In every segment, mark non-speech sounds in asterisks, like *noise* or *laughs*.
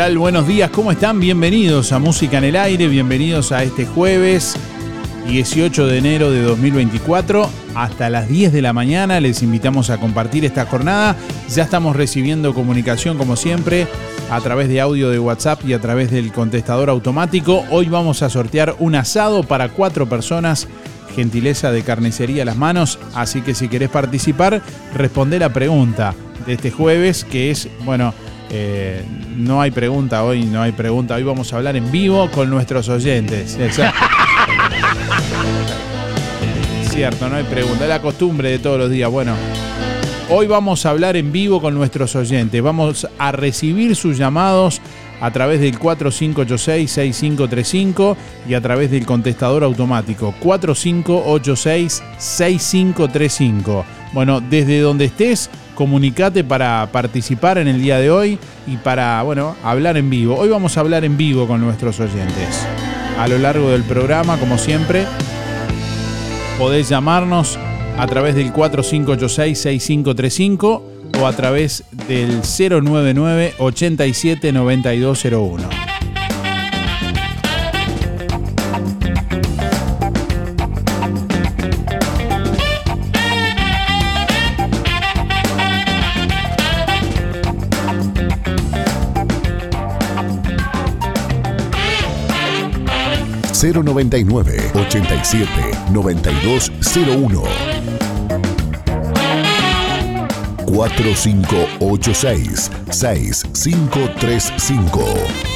Buenos días, ¿cómo están? Bienvenidos a Música en el Aire, bienvenidos a este jueves 18 de enero de 2024. Hasta las 10 de la mañana les invitamos a compartir esta jornada. Ya estamos recibiendo comunicación como siempre a través de audio de WhatsApp y a través del contestador automático. Hoy vamos a sortear un asado para cuatro personas gentileza de carnicería a las manos, así que si querés participar, responde la pregunta de este jueves, que es, bueno, eh, no hay pregunta hoy, no hay pregunta, hoy vamos a hablar en vivo con nuestros oyentes. Exacto. Cierto, no hay pregunta, es la costumbre de todos los días. Bueno, hoy vamos a hablar en vivo con nuestros oyentes, vamos a recibir sus llamados a través del 4586-6535 y a través del contestador automático 4586-6535. Bueno, desde donde estés, comunicate para participar en el día de hoy y para, bueno, hablar en vivo. Hoy vamos a hablar en vivo con nuestros oyentes. A lo largo del programa, como siempre, podés llamarnos a través del 4586-6535 o a través del 099 87 9201. 099 87 9201 4586 6535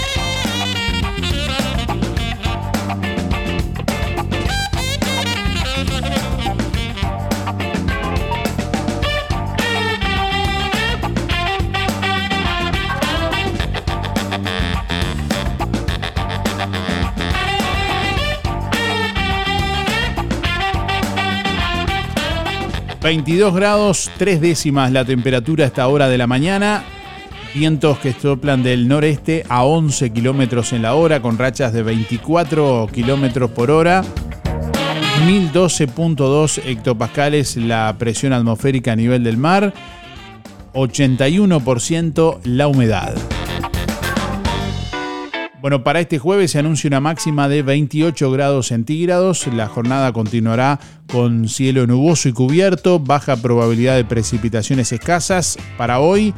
22 grados, 3 décimas la temperatura a esta hora de la mañana. Vientos que soplan del noreste a 11 kilómetros en la hora, con rachas de 24 kilómetros por hora. 1012.2 hectopascales la presión atmosférica a nivel del mar. 81% la humedad. Bueno, para este jueves se anuncia una máxima de 28 grados centígrados. La jornada continuará con cielo nuboso y cubierto, baja probabilidad de precipitaciones escasas. Para hoy,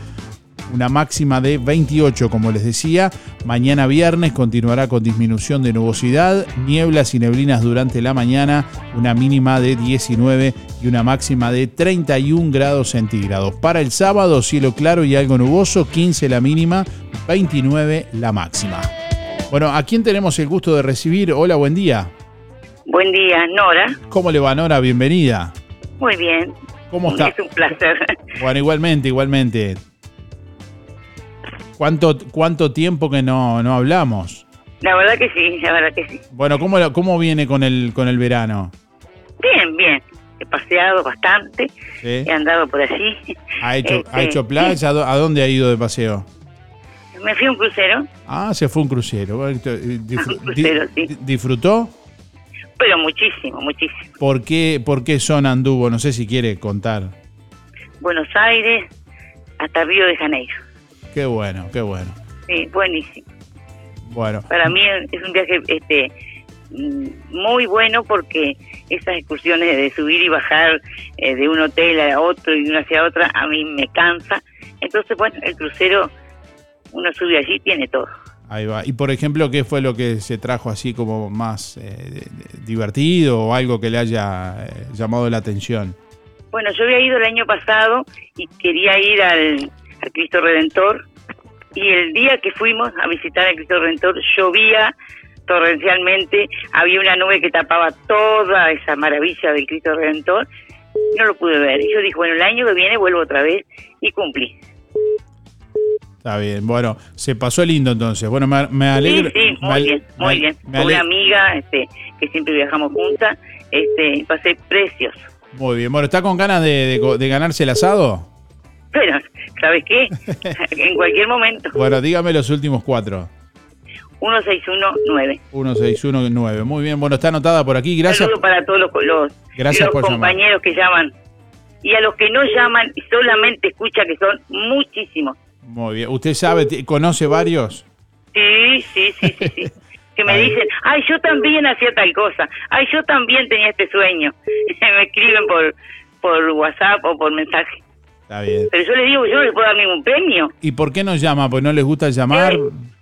una máxima de 28, como les decía. Mañana viernes continuará con disminución de nubosidad, nieblas y neblinas durante la mañana, una mínima de 19 y una máxima de 31 grados centígrados. Para el sábado, cielo claro y algo nuboso, 15 la mínima, 29 la máxima. Bueno, ¿a quién tenemos el gusto de recibir? Hola, buen día. Buen día, Nora. ¿Cómo le va, Nora? Bienvenida. Muy bien. ¿Cómo está? Es un placer. Bueno, igualmente, igualmente. ¿Cuánto, cuánto tiempo que no, no hablamos? La verdad que sí, la verdad que sí. Bueno, ¿cómo, cómo viene con el, con el verano? Bien, bien. He paseado bastante. He andado por allí. ¿Ha hecho, ¿ha hecho este, playa? ¿A dónde ha ido de paseo? Me fui a un crucero. Ah, se fue un crucero. *laughs* un crucero, sí. ¿Disfrutó? Pero muchísimo, muchísimo. ¿Por qué, ¿Por qué zona anduvo? No sé si quiere contar. Buenos Aires hasta Río de Janeiro. Qué bueno, qué bueno. Sí, buenísimo. Bueno. Para mí es un viaje este mm, muy bueno porque esas excursiones de subir y bajar eh, de un hotel a otro y de una hacia otra a mí me cansa. Entonces, bueno, el crucero uno sube allí tiene todo. Ahí va. Y por ejemplo, ¿qué fue lo que se trajo así como más eh, divertido o algo que le haya eh, llamado la atención? Bueno, yo había ido el año pasado y quería ir al, Cristo Redentor y el día que fuimos a visitar al Cristo Redentor llovía torrencialmente, había una nube que tapaba toda esa maravilla del Cristo Redentor, no lo pude ver. Y yo dije, bueno, el año que viene vuelvo otra vez y cumplí. Está bien, bueno, se pasó lindo entonces. Bueno, me, me alegro. Sí, sí, muy bien, muy bien. Una amiga este, que siempre viajamos juntas, este, pasé precioso. Muy bien, bueno, ¿está con ganas de, ganarse el asado? Pero, ¿sabes qué? *laughs* en cualquier momento. Bueno, dígame los últimos cuatro. 1619. 1619. Muy bien, bueno, está anotada por aquí. Gracias. Saludo para todos los, los, Gracias los compañeros que llaman. Y a los que no llaman solamente escucha que son muchísimos. Muy bien. ¿Usted sabe, conoce varios? Sí, sí, sí, sí, sí. *laughs* Que me Ahí. dicen, ay, yo también hacía tal cosa, ay, yo también tenía este sueño. *laughs* me escriben por, por WhatsApp o por mensaje. Está bien. Pero yo les digo, yo no les puedo dar ningún premio. ¿Y por qué nos llama? ¿Pues no les gusta llamar?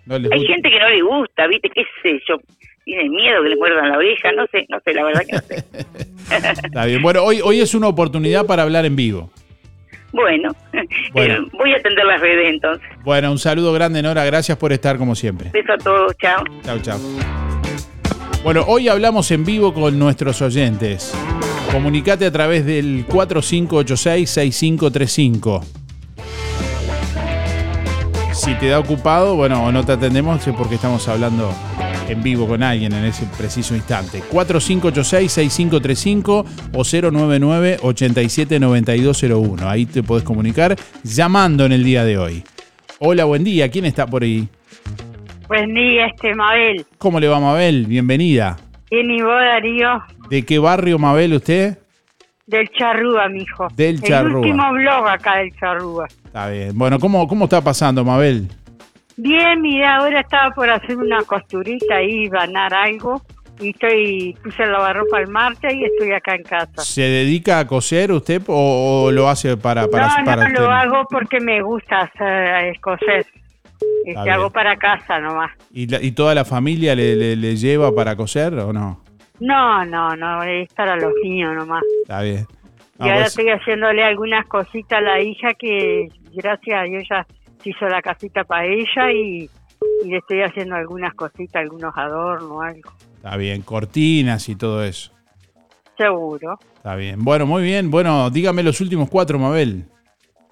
¿No les Hay gusta? gente que no le gusta, ¿viste? ¿Qué sé yo? Tiene miedo que le muerdan la oreja, no sé, no sé, la verdad que no sé. *laughs* Está bien. Bueno, hoy, hoy es una oportunidad para hablar en vivo. Bueno, *laughs* Bueno. eh, voy a atender las redes entonces. Bueno, un saludo grande, Nora. Gracias por estar como siempre. Beso a todos, chao. Chao, chao. Bueno, hoy hablamos en vivo con nuestros oyentes. Comunicate a través del 4586-6535. Si te da ocupado, bueno, o no te atendemos, es porque estamos hablando en vivo con alguien en ese preciso instante. 4586-6535 o 099-879201. Ahí te podés comunicar llamando en el día de hoy. Hola, buen día. ¿Quién está por ahí? Buen día, este Mabel. ¿Cómo le va, Mabel? Bienvenida. ¿Quién y vos, Darío? ¿De qué barrio, Mabel, usted? Del Charrúa, mijo. Del Charrúa. El último blog acá del Charrúa. Está bien. Bueno, ¿cómo, cómo está pasando, Mabel? Bien, mira, ahora estaba por hacer una costurita ahí, ganar algo. Y estoy, puse el lavarropa al marcha y estoy acá en casa. ¿Se dedica a coser usted o, o lo hace para, para, no, para no, usted? lo hago porque me gusta hacer eh, coser. Está Este, hago para casa nomás. ¿Y, la- y toda la familia le, le- le lleva para coser o no? No, no, no, es para los niños nomás. Está bien. No, y ahora pues- estoy haciéndole algunas cositas a la hija que, gracias a Dios, ya hizo la casita para ella y, y le estoy haciendo algunas cositas, algunos adornos, algo. Está bien. Cortinas y todo eso. Seguro. Está bien. Bueno, muy bien. Bueno, dígame los últimos cuatro, Mabel.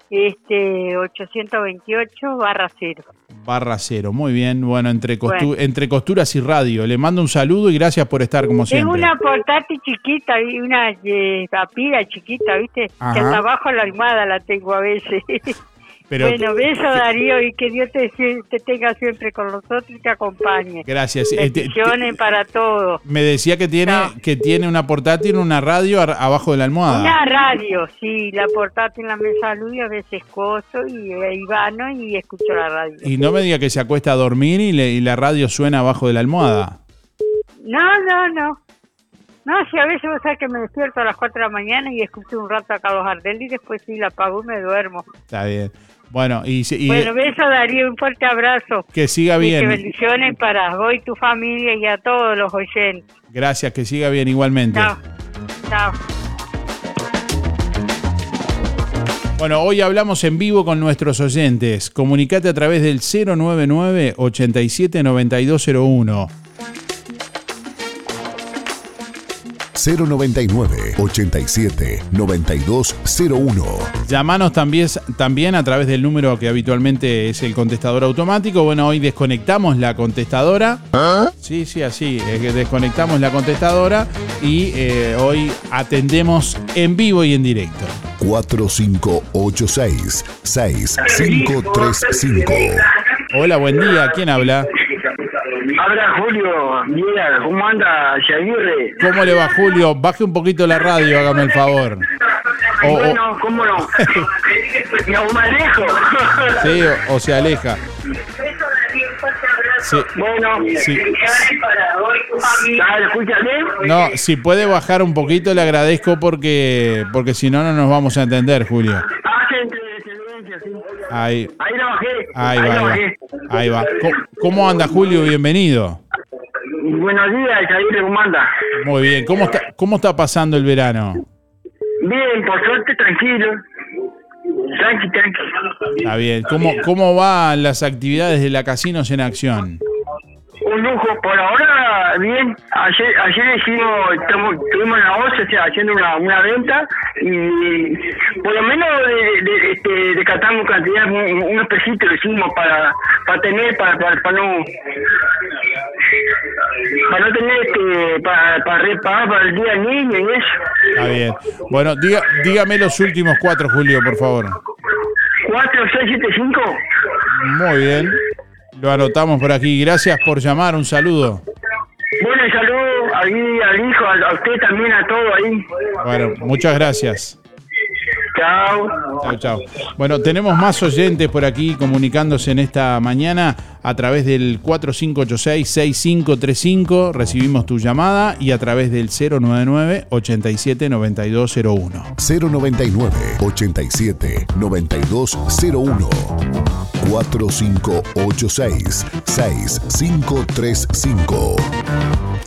Este, 828 barra cero. Barra cero. Muy bien. Bueno, entre, costu- Bueno. entre costuras y radio. Le mando un saludo y gracias por estar como Tengo siempre. una portátil chiquita y una eh, papila chiquita, ¿viste? Ajá. Que hasta abajo la almohada la tengo a veces. *laughs* Pero- bueno, beso Darío y que Dios te, te tenga siempre con nosotros y te acompañe. Gracias. Eh, Bendiciones para todos. Me decía que tiene, que tiene una portátil, una radio abajo de la almohada. Una radio, sí, la portátil en la mesa luz y a veces coso y eh, Ivano y escucho la radio. Y no me diga que se acuesta a dormir y, le- y la radio suena abajo de la almohada. No, no, no. No, si a veces vos sabés que me despierto a las 4 de la mañana y escucho un rato acá los Ardel y después sí la apago y me duermo. Está bien. Bueno, y, bueno, beso Darío, un fuerte abrazo. que siga Y que bien. bendiciones para vos y tu familia y a todos los oyentes. Gracias, que siga bien igualmente. Chao. Chao. Bueno, hoy hablamos en vivo con nuestros oyentes. Comunicate a través del 099 87 9201. 099 87 9201. Llamanos también, también a través del número que habitualmente es el contestador automático. Bueno, hoy desconectamos la contestadora. Sí, sí, así. Es que desconectamos la contestadora y eh, hoy atendemos en vivo y en directo. 4586 6535. Hola, buen día. ¿Quién habla? Habla Julio, mira, ¿cómo anda Yaguirre? ¿Cómo le va, Julio? Baje un poquito la radio, hágame el favor. O- bueno, ¿cómo no? no *laughs* me alejo. sí, o, o se aleja. Sí. Bueno, Sí. Ah. No, si puede bajar un poquito, le agradezco porque, porque si no, no nos vamos a entender, Julio. Hacen sí. Ahí, Ahí la bajé. ahí va, la ahí va. bajé. Ahí va. ¿Cómo, cómo anda, Julio? Bienvenido. Buenos días, Yaguirre, ¿cómo anda? Muy bien. ¿Cómo está, cómo está pasando el verano? Bien, por suerte, tranquilo. Tranqui, tranqui. Está bien. ¿Cómo, cómo van las actividades de la Casinos en Acción? Un lujo, por ahora bien. Ayer, ayer hicimos, estamos- tuvimos la voz, o sea, haciendo una, una venta y por lo menos de, de, este, decatamos cantidad, un- unos pesitos lo hicimos para, para tener, para, para, para no para no tener este, para, para repagar para el día del niño y eso. Está bien. Bueno, diga, dígame los últimos cuatro, Julio, por favor. 4675 Muy bien. Lo anotamos por aquí. Gracias por llamar. Un saludo. Bueno, saludo ahí al hijo, a, a usted también, a todo ahí. Bueno, muchas gracias. Chao. Chao, chao. Bueno, tenemos más oyentes por aquí comunicándose en esta mañana a través del 4586-6535. Recibimos tu llamada y a través del 099-879201. 099 87 9201 4586 6535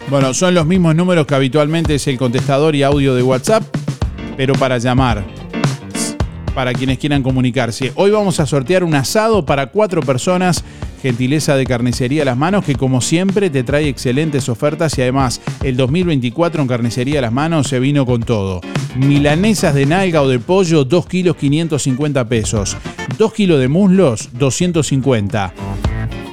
Bueno, son los mismos números que habitualmente es el contestador y audio de WhatsApp, pero para llamar. Para quienes quieran comunicarse. Hoy vamos a sortear un asado para cuatro personas. Gentileza de Carnicería Las Manos, que como siempre te trae excelentes ofertas y además el 2024 en Carnicería Las Manos se vino con todo. Milanesas de nalga o de pollo, 2 kilos 550 pesos. 2 kilos de muslos, 250.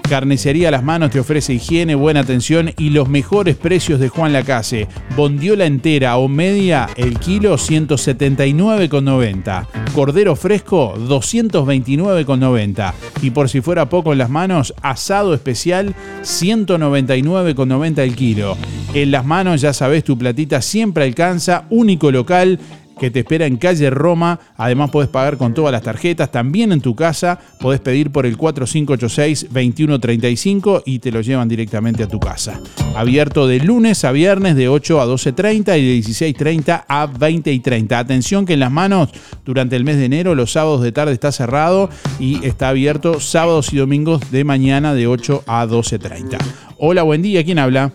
Carnicería Las Manos te ofrece higiene, buena atención y los mejores precios de Juan Lacase. Bondiola entera o media, el kilo 179,90. Cordero fresco 229,90. Y por si fuera poco en las manos, asado especial 199,90 el kilo. En las manos ya sabes, tu platita siempre alcanza, único local que te espera en calle Roma. Además podés pagar con todas las tarjetas. También en tu casa podés pedir por el 4586-2135 y te lo llevan directamente a tu casa. Abierto de lunes a viernes de 8 a 12.30 y de 16.30 a 20.30. Atención que en las manos durante el mes de enero los sábados de tarde está cerrado y está abierto sábados y domingos de mañana de 8 a 12.30. Hola, buen día. ¿Quién habla?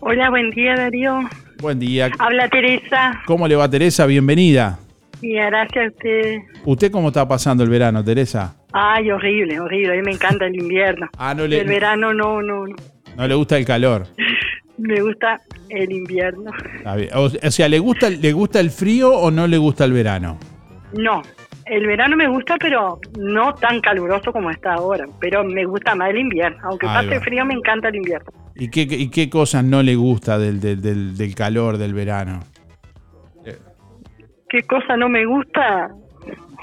Hola, buen día, Darío. Buen día. Habla Teresa. ¿Cómo le va Teresa? Bienvenida. Y gracias a usted. ¿Usted cómo está pasando el verano, Teresa? Ay, horrible, horrible. A mí me encanta el invierno. *laughs* Ah, no le- El verano no, no, no. No le gusta el calor. *laughs* Me gusta el invierno. O, o sea, ¿le gusta, ¿le gusta el frío o no le gusta el verano? No, el verano me gusta, pero no tan caluroso como está ahora. Pero me gusta más el invierno. Aunque Ahí pase va. frío, me encanta el invierno. ¿Y qué, y qué cosas no le gusta del, del, del- del calor del verano? ¿Qué cosa no me gusta?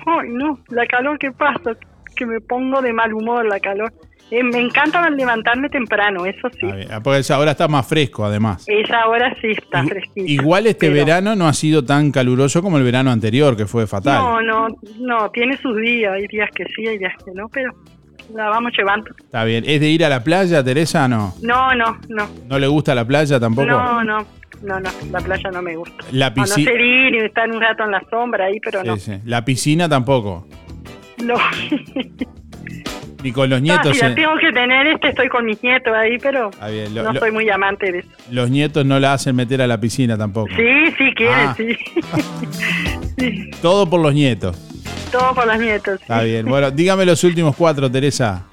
Ay, no, la calor que pasa, que me pongo de mal humor la calor. Eh, me encanta levantarme temprano, eso sí. Ah, Porque ahora está más fresco, además. Esa hora sí está fresquita. Igual este pero- verano no ha sido tan caluroso como el verano anterior, que fue fatal. No, no, no, tiene sus días, hay días que sí, hay días que no, pero la vamos llevando. Está bien. ¿Es de ir a la playa, Teresa? No. No, no, no, ¿No le gusta la playa tampoco? no, no, no, no, la playa no me gusta. La A no ir y estar un rato en la sombra ahí, pero no. Sí, sí. La piscina tampoco. No, *laughs* Ni con los Ah, nietos. si la en- tengo que tener, este estoy con mis nietos ahí, pero Está bien, lo- no lo- soy muy amante de eso. Los nietos no la hacen meter a la piscina tampoco. Sí, sí, quieren, Ah. sí. *laughs* sí. Todo por los nietos. Todo por los nietos. Está bien. Bueno, dígame los últimos cuatro, Teresa.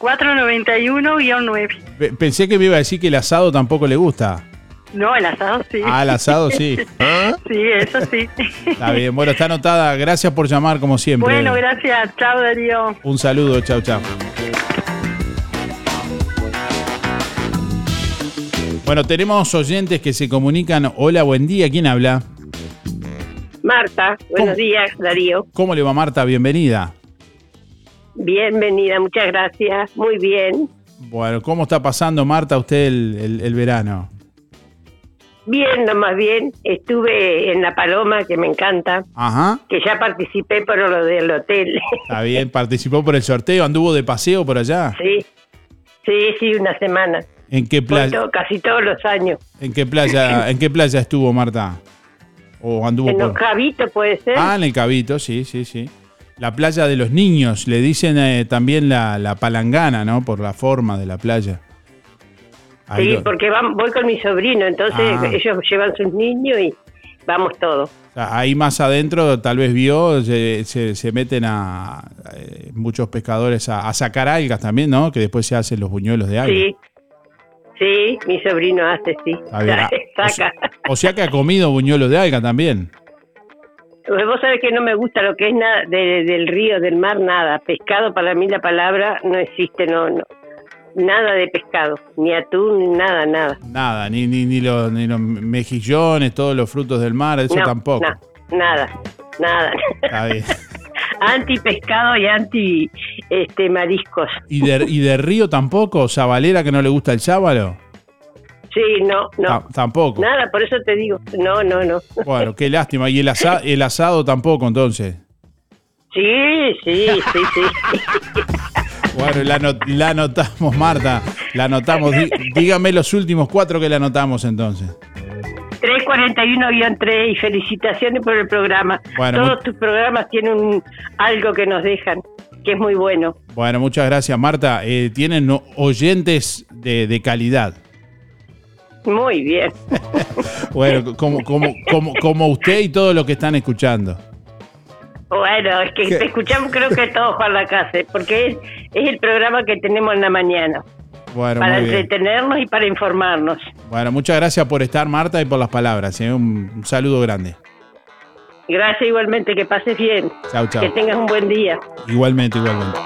491-9. Pe- Pensé que me iba a decir que el asado tampoco le gusta. No, el asado sí. Ah, el asado sí. *laughs* Sí, eso sí. Está bien. Bueno, está anotada. Gracias por llamar como siempre. Bueno, gracias. Chao, Darío. Un saludo. Chau, chau. Bueno, tenemos oyentes que se comunican. Hola, buen día. ¿Quién habla? Marta, buenos días, Darío. ¿Cómo le va Marta? Bienvenida. Bienvenida, muchas gracias. Muy bien. Bueno, ¿cómo está pasando Marta usted el, el- el verano? Bien, no más bien. Estuve en La Paloma, que me encanta, Ajá. que ya participé por lo del hotel. *laughs* Está bien, participó por el sorteo, anduvo de paseo por allá. sí, sí, sí, una semana. ¿En qué playa? casi todos los años. ¿En qué playa? ¿En qué playa estuvo Marta? ¿O anduvo En los? Cabitos puede ser. Ah, en el Cabito, sí, sí, sí. La playa de los niños, le dicen eh, también la, la palangana, ¿no? Por la forma de la playa. Ahí sí, lo- porque voy con mi sobrino, entonces Ah. ellos llevan sus niños y vamos todos. ahí más adentro tal vez vio, se, se- se meten a eh, muchos pescadores a, a sacar algas también, ¿no? Que después se hacen los buñuelos de algas. Sí, sí, mi sobrino hace, sí. *laughs* Saca. O sea que ha comido buñuelos de alga también. Pues Vos sabés que no me gusta lo que es nada de- del río, del mar, nada. Pescado, para mí la palabra no existe, no, no. Nada de pescado, ni atún, nada, nada. Nada, ni, ni, ni, los, ni los mejillones, todos los frutos del mar, eso No, tampoco. no, nada, nada. Está bien. *laughs* anti pescado y anti este mariscos. ¿Y de, ¿Y de río tampoco? ¿Sabalera que no le gusta el sábalo? Sí, no, no. Ta- tampoco. Nada, por eso te digo. No, no, no. Bueno, qué lástima. ¿Y el, *laughs* asa- el asado tampoco entonces? Sí, sí, sí, sí. *laughs* Bueno, la, ano- la anotamos, Marta. La anotamos. Dí- dígame los últimos cuatro que la anotamos entonces. 341-3 y felicitaciones por el programa. Bueno, Todos tus programas tienen un- algo que nos dejan, que es muy bueno. Bueno, muchas gracias, Marta. Eh, tienen oyentes de, de calidad. Muy bien. *laughs* Bueno, como, como, como, como usted y todos los que están escuchando. Bueno, es que te escuchamos creo que todos Juan la casa, porque es, es el programa que tenemos en la mañana, Bueno, para entretenernos y para informarnos. Bueno, muchas gracias por estar, Marta, y por las palabras. ¿eh? Un, un saludo grande. Gracias igualmente, que pases bien. Chau, chau. Que tengas un buen día. Igualmente, igualmente.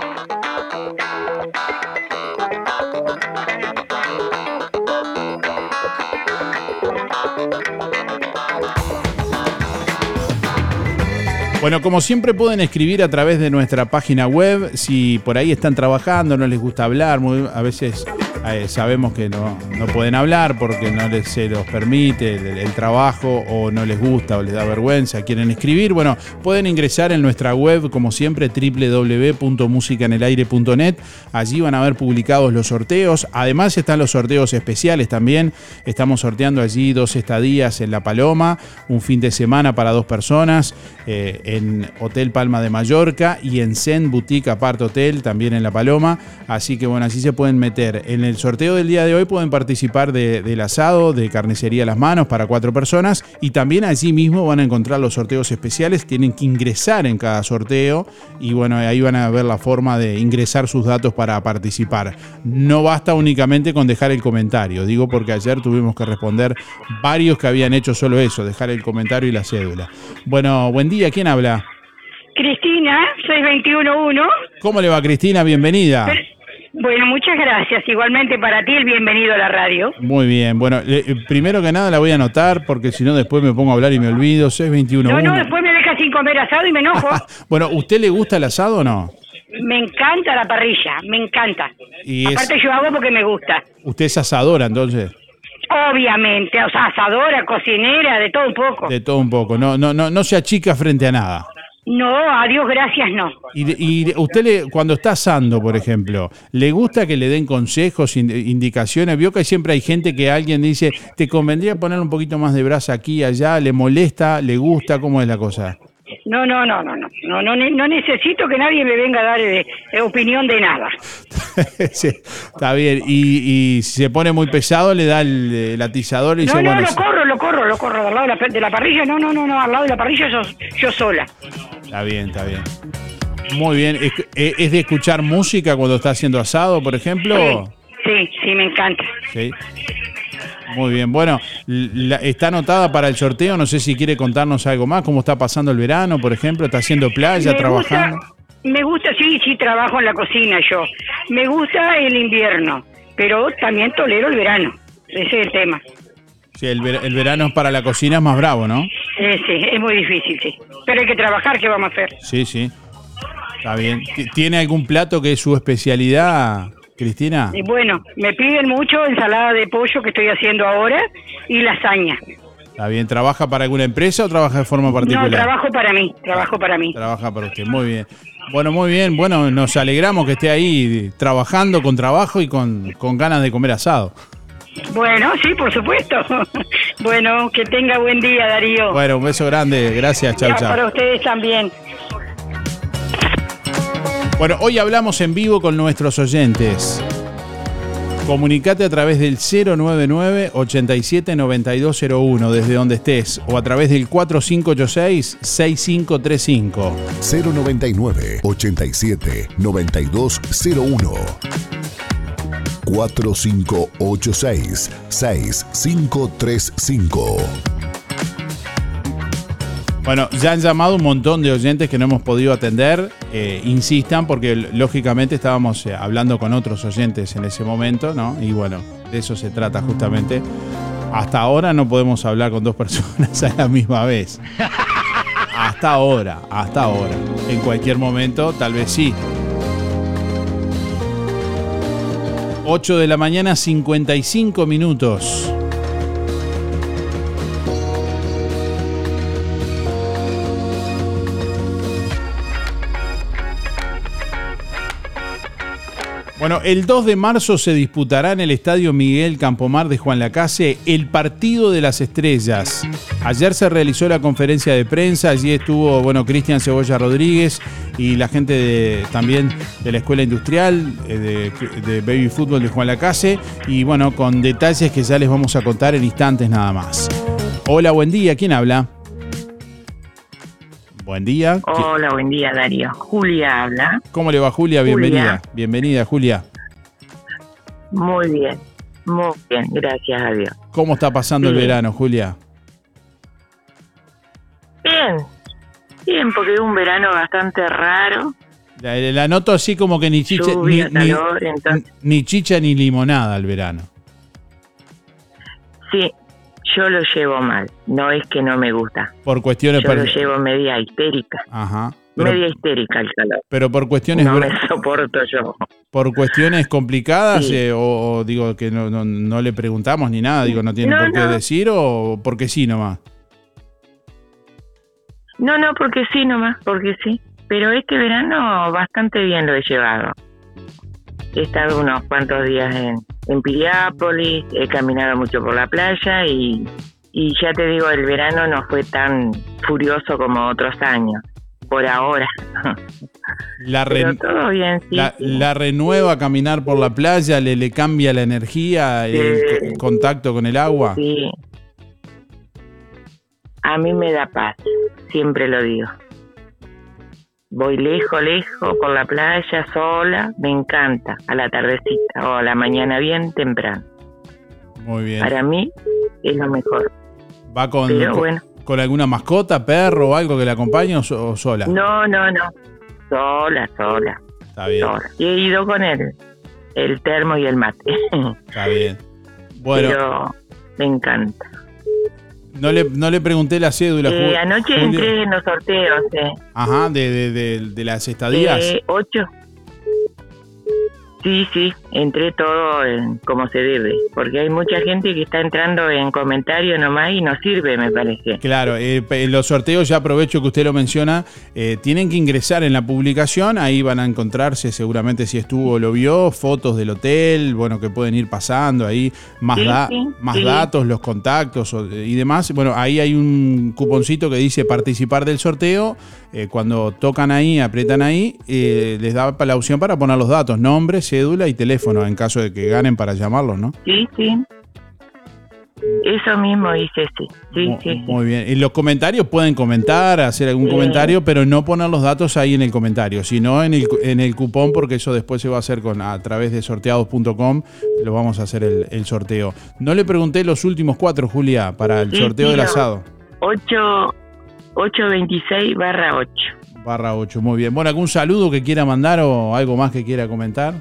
Bueno, como siempre pueden escribir a través de nuestra página web, si por ahí están trabajando, no les gusta hablar, a veces eh, sabemos que no, no pueden hablar porque no les, se los permite el, trabajo o no les gusta o les da vergüenza, quieren escribir, bueno, pueden ingresar en nuestra web, como siempre, www.musicanelaire.net, allí van a ver publicados los sorteos, además están los sorteos especiales también, estamos sorteando allí dos estadías en La Paloma, un fin de semana para dos personas, eh, en Hotel Palma de Mallorca y en Zen Boutique Apart Hotel, también en La Paloma. Así que bueno, así se pueden meter. En el sorteo del día de hoy pueden participar de- del asado de carnicería Las Manos para cuatro personas y también allí mismo van a encontrar los sorteos especiales. Tienen que ingresar en cada sorteo y bueno, ahí van a ver la forma de ingresar sus datos para participar. No basta únicamente con dejar el comentario, digo porque ayer tuvimos que responder varios que habían hecho solo eso, dejar el comentario y la cédula. Bueno, buen día, ¿quién habla? Cristina, 6211. ¿Cómo le va Cristina? Bienvenida. Bueno, muchas gracias. Igualmente para ti, el bienvenido a la radio. Muy bien, bueno, eh, eh, primero que nada la voy a anotar porque si no después me pongo a hablar y me olvido. 621. No, no, después me dejas sin comer asado y me enojo. *laughs* Bueno, ¿usted le gusta el asado o no? me encanta la parrilla, me encanta. Y es- Aparte yo hago porque me gusta. Usted es asadora entonces, Obviamente, o sea, asadora, cocinera, de todo un poco. de todo un poco. No, no, no, no se achica frente a nada. No, a Dios gracias no. Y, y usted le, cuando está asando, por ejemplo, ¿le gusta que le den consejos, in- indicaciones? Vio que siempre hay gente que alguien dice, te convendría poner un poquito más de brasa aquí allá, ¿le molesta? ¿Le gusta? ¿Cómo es la cosa? No, no, no, no, no. No, no, no necesito que nadie me venga a dar eh, eh, opinión de nada. *laughs* Sí, está bien. Y, y si se pone muy pesado, le da el, el atizador y No, no, bueno, lo sí, corro, lo corro, lo corro. Al lado de la, de la parrilla, no, no, no, no, al lado de la parrilla yo, yo sola. está bien, está bien. Muy bien. ¿Es, es de escuchar música cuando está haciendo asado, por ejemplo? Sí, sí, me encanta. Sí. Muy bien. Bueno, la- está anotada para el sorteo. No sé si quiere contarnos algo más. ¿Cómo está pasando el verano, por ejemplo? ¿Está haciendo playa, Me trabajando? gusta, me gusta, sí, sí, trabajo en la cocina yo. Me gusta el invierno, pero también tolero el verano. Ese es el tema. Sí, el, ver- el verano para la cocina es más bravo, ¿no? Eh, sí, es muy difícil, sí. Pero hay que trabajar, ¿qué vamos a hacer? Sí, sí. Está bien. Ti- ¿Tiene algún plato que es su especialidad, Cristina? Y bueno, me piden mucho ensalada de pollo que estoy haciendo ahora y lasaña. Está bien. ¿Trabaja para alguna empresa o trabaja de forma particular? No, trabajo para mí, trabajo para mí. Trabaja para usted, muy bien. Bueno, muy bien. Bueno, nos alegramos que esté ahí trabajando con trabajo y con, con ganas de comer asado. Bueno, sí, por supuesto. *laughs* bueno, que tenga buen día, Darío. Bueno, un beso grande. Gracias. Chau, Ya, chau. Para ustedes también. Bueno, hoy hablamos en vivo con nuestros oyentes. Comunicate a través del 099 87 9201 desde donde estés o a través del 4586 6535. 099 87 9201 4586 6535 Bueno, ya han llamado un montón de oyentes que no hemos podido atender. Eh, insistan porque lógicamente estábamos eh, hablando con otros oyentes en ese momento, ¿no? Y bueno, de eso se trata justamente. Hasta ahora no podemos hablar con dos *laughs* personas a la misma vez. Hasta ahora, hasta ahora. En cualquier momento, tal vez sí. 8 de la mañana, 55 minutos. Bueno, el 2 de marzo se disputará en el Estadio Miguel Campomar de Juan Lacase el Partido de las Estrellas. Ayer se realizó la conferencia de prensa, allí estuvo, bueno, Cristian Cebolla Rodríguez y la gente de- también de la Escuela Industrial eh, de, de Baby Fútbol de Juan Lacase y bueno, con detalles que ya les vamos a contar en instantes nada más. Hola, buen día, ¿quién habla? Buen día. Hola, buen día, Darío. Julia habla. ¿Cómo le va Julia? Julia. Bienvenida. Bienvenida, Julia. Muy bien, muy bien, gracias a Dios. ¿Cómo está pasando el verano, Julia? Bien, bien, porque es un verano bastante raro. La, la noto así como que ni chicha, ni, Lluvia, ni- calor, entonces- ni chicha ni limonada el verano. Sí, yo lo llevo mal. No es que no me gusta. Por cuestiones Yo lo llevo media histérica. Ajá. Pero, media histérica el calor. pero por cuestiones No me soporto yo. por cuestiones complicadas Sí. eh, o, o digo que no, no, no le preguntamos ni nada, digo no tiene No, por qué decir o porque sí nomás. No, no, porque sí nomás, porque sí. Pero este verano bastante bien lo he llevado. He estado unos cuantos días en, en Piriápolis, he caminado mucho por la playa y, y ya te digo, el verano no fue tan furioso como otros años, por ahora. *laughs* La, todo bien, sí. la, sí. la renueva caminar por la playa, le, le cambia la energía, el Sí. co- contacto con el agua. Sí. A mí me da paz, siempre lo digo. Voy lejos, lejos por la playa sola, me encanta, a la tardecita o a la mañana bien temprano. Muy bien. Para mí es lo mejor. ¿Va con, Pero con- bueno. con alguna mascota, perro o algo que le acompañe o, so- o sola? No, no, no, sola, sola, Está bien, sola. Y he ido con el, el termo y el mate. *laughs* está bien. Bueno, Pero me encanta. No le, no le pregunté la cédula. Eh, anoche entré en los sorteos, eh. Ajá, de, de, de- de las estadías. Eh, ocho. Sí, sí, entré todo en como se debe, porque hay mucha gente que está entrando en comentarios nomás y no sirve, me parece. Claro, eh, los sorteos, ya aprovecho que usted lo menciona, eh, tienen que ingresar en la publicación, ahí van a encontrarse seguramente si estuvo o lo vio, fotos del hotel, bueno, que pueden ir pasando ahí, más, Sí, da- sí, más sí. datos, los contactos o- y demás. Bueno, ahí hay un cuponcito que dice participar del sorteo, eh, cuando tocan ahí, aprietan ahí, eh, les da la opción para poner los datos, nombre, cédula y teléfono, en caso de que ganen para llamarlos, ¿no? Sí, sí. Eso mismo hice, sí. Sí, Mu- sí, sí. Muy bien. En los comentarios pueden comentar, hacer algún comentario, pero no poner los datos ahí en el comentario, sino en el, en el cupón, porque eso después se va a hacer con a través de sorteados.com. Lo vamos a hacer el, el sorteo. No le pregunté los últimos cuatro, Julia, para el sorteo del asado. 8, 826 barra 8. Barra 8, muy bien. Bueno, ¿algún saludo que quiera mandar o algo más que quiera comentar?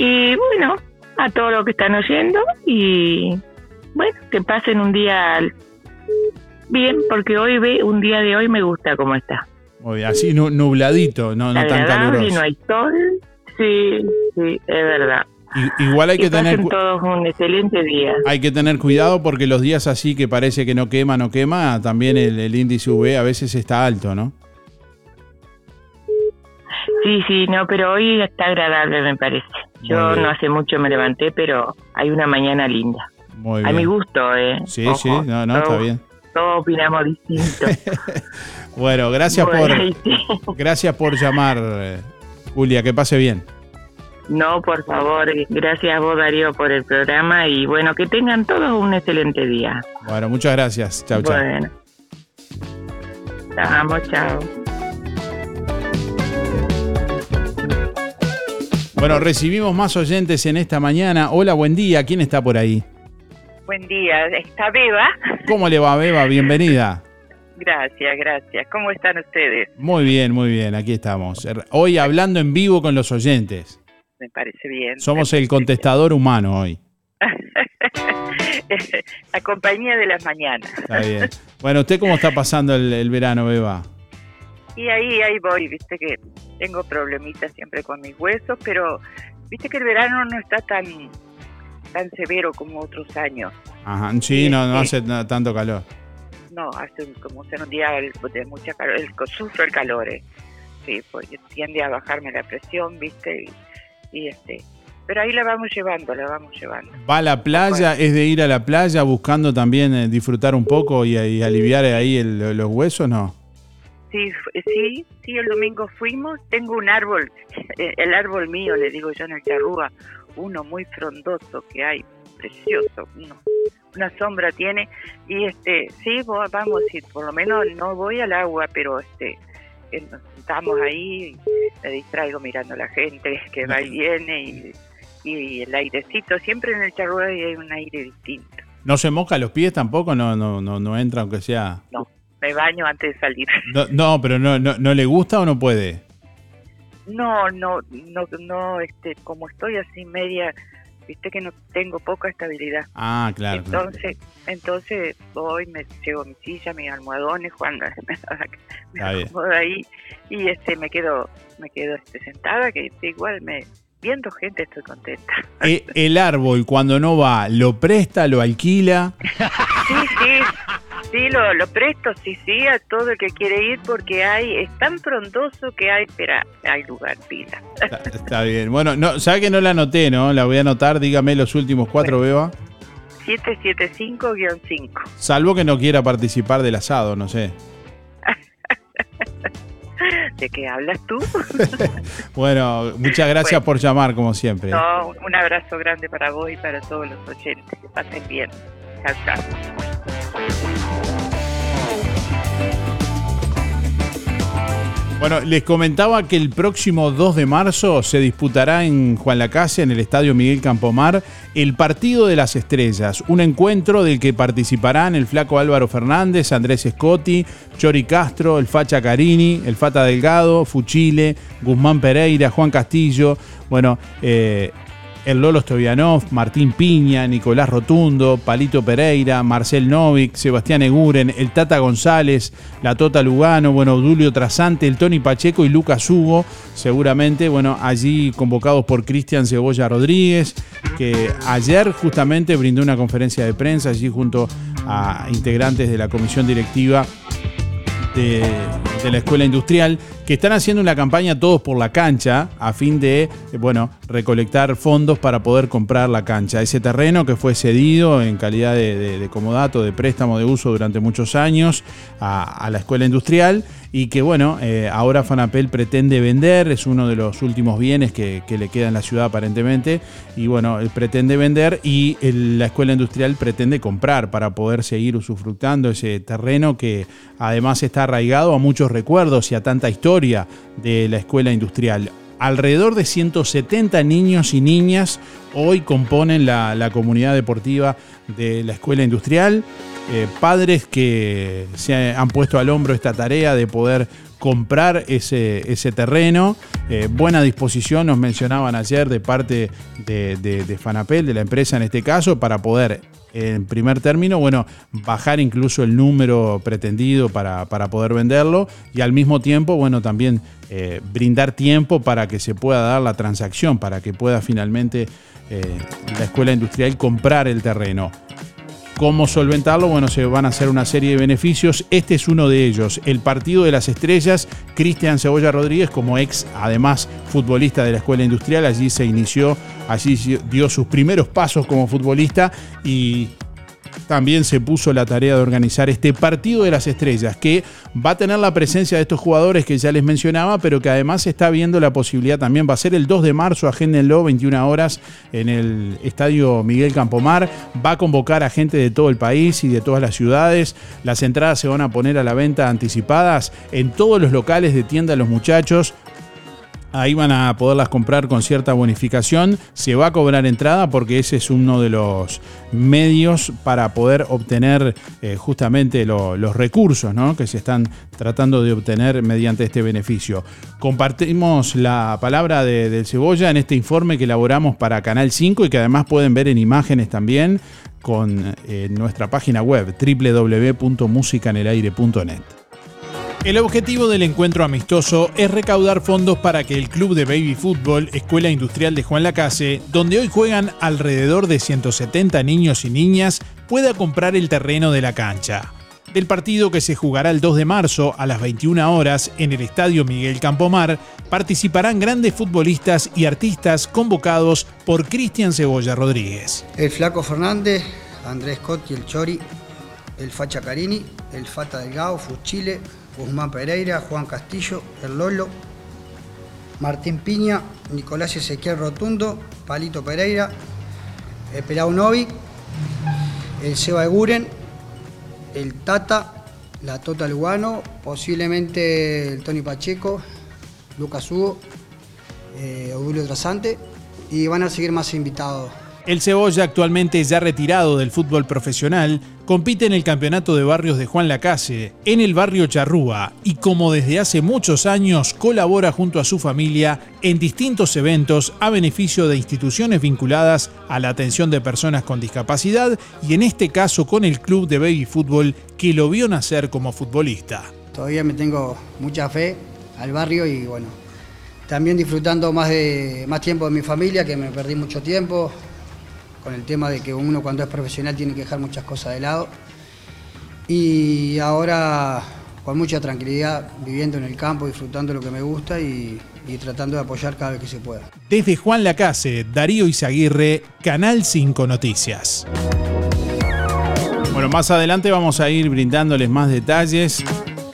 Y bueno, a todos los que están oyendo y bueno, que pasen un día bien, porque hoy ve, un día de hoy me gusta como está. Muy bien, así nu- nubladito, no, no tan caluroso. no hay sol. Sí, sí, es verdad. Igual hay que tener pasen cu- todos un excelente día. Hay que tener cuidado porque los días así que parece que no quema, no quema, también el, el índice UV a veces está alto, ¿no? Sí, sí, no, pero hoy está agradable, me parece. Yo no hace mucho me levanté, pero hay una mañana linda. Muy A bien. mi gusto, ¿eh? Sí, Ojo, sí, no, no, está bien. Todos opinamos distinto. *laughs* Bueno, gracias Bueno, por *laughs* gracias por llamar, eh, Julia, que pase bien. No, por favor, gracias a vos, Darío, por el programa y bueno, que tengan todos un excelente día. Bueno, muchas gracias. Chao, chao. Bueno. Vamos, chao. Bueno, recibimos más oyentes en esta mañana. Hola, buen día. ¿Quién está por ahí? Buen día, está Beba. ¿Cómo le va, Beba? Bienvenida. Gracias, gracias. ¿Cómo están ustedes? Muy bien, muy bien. Aquí estamos. Hoy hablando en vivo con los oyentes. Me parece bien. Somos el contestador humano hoy. *laughs* La compañía de las mañanas. Está bien. Bueno, ¿usted cómo está pasando el, el verano, Beba? Y ahí, ahí voy, viste que tengo problemitas siempre con mis huesos, pero viste que el verano no está tan tan severo como otros años. Ajá. Sí, no, no hace na- tanto calor. No, hace como ser un día de mucha calor, el, sufro el calor, eh. Sí, pues tiende a bajarme la presión, viste, y, y este, pero ahí la vamos llevando, la vamos llevando. ¿Va a la playa? ¿Es de ir a la playa buscando también eh, disfrutar un poco y, y aliviar ahí el- los huesos? No. Sí, fu- sí, sí, el domingo fuimos. Tengo un árbol, *laughs* eh, el árbol mío, le digo yo en el Charrúa, uno muy frondoso que hay, precioso, uno, una sombra tiene. Y este, sí, vamos, y por lo menos no voy al agua, pero este, eh, nos sentamos ahí, y me distraigo mirando a la gente que va y viene y, y el airecito. Siempre en el Charrúa hay un aire distinto. ¿No se moja los pies tampoco? No, no, no, no entra aunque sea. No, me baño antes de salir. *laughs* No, no, pero no, no, ¿no le gusta o no puede? No, no, no, no, este, como estoy así media, viste que no tengo poca estabilidad. Ah, claro. claro. Entonces, entonces voy, me llevo mi silla, mis almohadones, cuando *laughs* me, acomodo ahí y este, me quedo, me quedo este, sentada, que igual me, viendo gente estoy contenta. *laughs* E- el árbol cuando no va, ¿lo presta, lo alquila? Sí, sí, sí, lo, lo presto, sí, sí, a todo el que quiere ir porque hay, es tan frondoso que hay, espera, hay lugar, pila. Está bien. Bueno, no, sabe que no la anoté, ¿no? La voy a anotar, dígame los últimos cuatro, Beba. 775-5. Salvo que no quiera participar del asado, no sé. *laughs* ¿De qué hablas tú? *laughs* Bueno, muchas gracias Bueno. por llamar, como siempre. No, un abrazo grande para vos y para todos los oyentes. Que pasen bien. Chao, chao. Bueno, les comentaba que el próximo 2 de marzo se disputará en Juan Lacase, en el Estadio Miguel Campomar, el Partido de las Estrellas, un encuentro del que participarán el flaco Álvaro Fernández, Andrés Scotti, Chori Castro, el Facha Carini, el Fata Delgado, Fuchile, Guzmán Pereira, Juan Castillo, bueno, eh, el Lolo Stoyanov, Martín Piña, Nicolás Rotundo, Palito Pereira, Marcel Novik, Sebastián Eguren, el Tata González, la Tota Lugano, bueno, Dulio Trasante, el Tony Pacheco y Lucas Hugo, seguramente, bueno, allí convocados por Cristian Cebolla Rodríguez, que ayer justamente brindó una conferencia de prensa allí junto a integrantes de la comisión directiva de la escuela industrial que están haciendo una campaña todos por la cancha a fin de, eh, bueno, recolectar fondos para poder comprar la cancha. Ese terreno que fue cedido en calidad de, de- de comodato, de préstamo de uso durante muchos años a, la escuela industrial y que, bueno, eh, ahora Fanapel pretende vender, es uno de los últimos bienes que, le queda en la ciudad aparentemente, y bueno, él pretende vender y la escuela industrial pretende comprar para poder seguir usufructando ese terreno que además está arraigado a muchos recuerdos y a tanta historia de la escuela industrial. Alrededor de 170 niños y niñas hoy componen la, comunidad deportiva de la escuela industrial. Eh, padres que se han puesto al hombro esta tarea de poder comprar ese, terreno. Eh, buena disposición, nos mencionaban ayer, de parte de- de Fanapel, de la empresa en este caso, para poder, en primer término, bueno, bajar incluso el número pretendido para, para poder venderlo y al mismo tiempo, bueno, también eh, brindar tiempo para que se pueda dar la transacción, para que pueda finalmente eh, la escuela industrial comprar el terreno. ¿Cómo solventarlo? Bueno, se van a hacer una serie de beneficios. Este es uno de ellos. El Partido de las Estrellas, Cristian Cebolla Rodríguez, como ex, además, futbolista de la Escuela Industrial, allí se inició, allí dio sus primeros pasos como futbolista y también se puso la tarea de organizar este partido de las estrellas, que va a tener la presencia de estos jugadores que ya les mencionaba, pero que además está viendo la posibilidad también, va a ser el 2 de marzo, agéndenlo, 21 horas, en el Estadio Miguel Campomar, va a convocar a gente de todo el país y de todas las ciudades, las entradas se van a poner a la venta anticipadas en todos los locales de tienda de los muchachos, Ahí van a poderlas comprar con cierta bonificación. Se va a cobrar entrada porque ese es uno de los medios para poder obtener eh, justamente lo- los recursos ¿no? que se están tratando de obtener mediante este beneficio. Compartimos la palabra de- del Cebolla en este informe que elaboramos para Canal 5 y que además pueden ver en imágenes también con eh, nuestra página web www.musicanelaire.net. El objetivo del encuentro amistoso es recaudar fondos para que el club de baby fútbol Escuela Industrial de Juan Lacase, donde hoy juegan alrededor de 170 niños y niñas, pueda comprar el terreno de la cancha. Del partido que se jugará el 2 de marzo a las 21 horas en el Estadio Miguel Campomar, participarán grandes futbolistas y artistas convocados por Cristian Cebolla Rodríguez. El Flaco Fernández, Andrés Cotti, el Chori, el Facha Carini, el Fata Delgado, Fuchile, Guzmán Pereira, Juan Castillo, el Lolo, Martín Piña, Nicolás Ezequiel Rotundo, Palito Pereira, el Pelao Novi, el Seba Eguren, el Tata, la Tota Lugano, posiblemente el Tony Pacheco, Lucas Hugo, eh, Odulio Trasante y van a seguir más invitados. El Cebolla, actualmente ya retirado del fútbol profesional, compite en el Campeonato de Barrios de Juan Lacase, en el barrio Charrúa, y como desde hace muchos años colabora junto a su familia en distintos eventos a beneficio de instituciones vinculadas a la atención de personas con discapacidad y en este caso con el club de baby fútbol que lo vio nacer como futbolista. Todavía me tengo mucha fe al barrio y bueno, también disfrutando más, de, más tiempo de mi familia, que me perdí mucho tiempo, con el tema de que uno cuando es profesional tiene que dejar muchas cosas de lado. Y ahora con mucha tranquilidad, viviendo en el campo, disfrutando lo que me gusta y, y tratando de apoyar cada vez que se pueda. Desde Juan Lacase, Darío Izaguirre, Canal 5 Noticias. Bueno, más adelante vamos a ir brindándoles más detalles,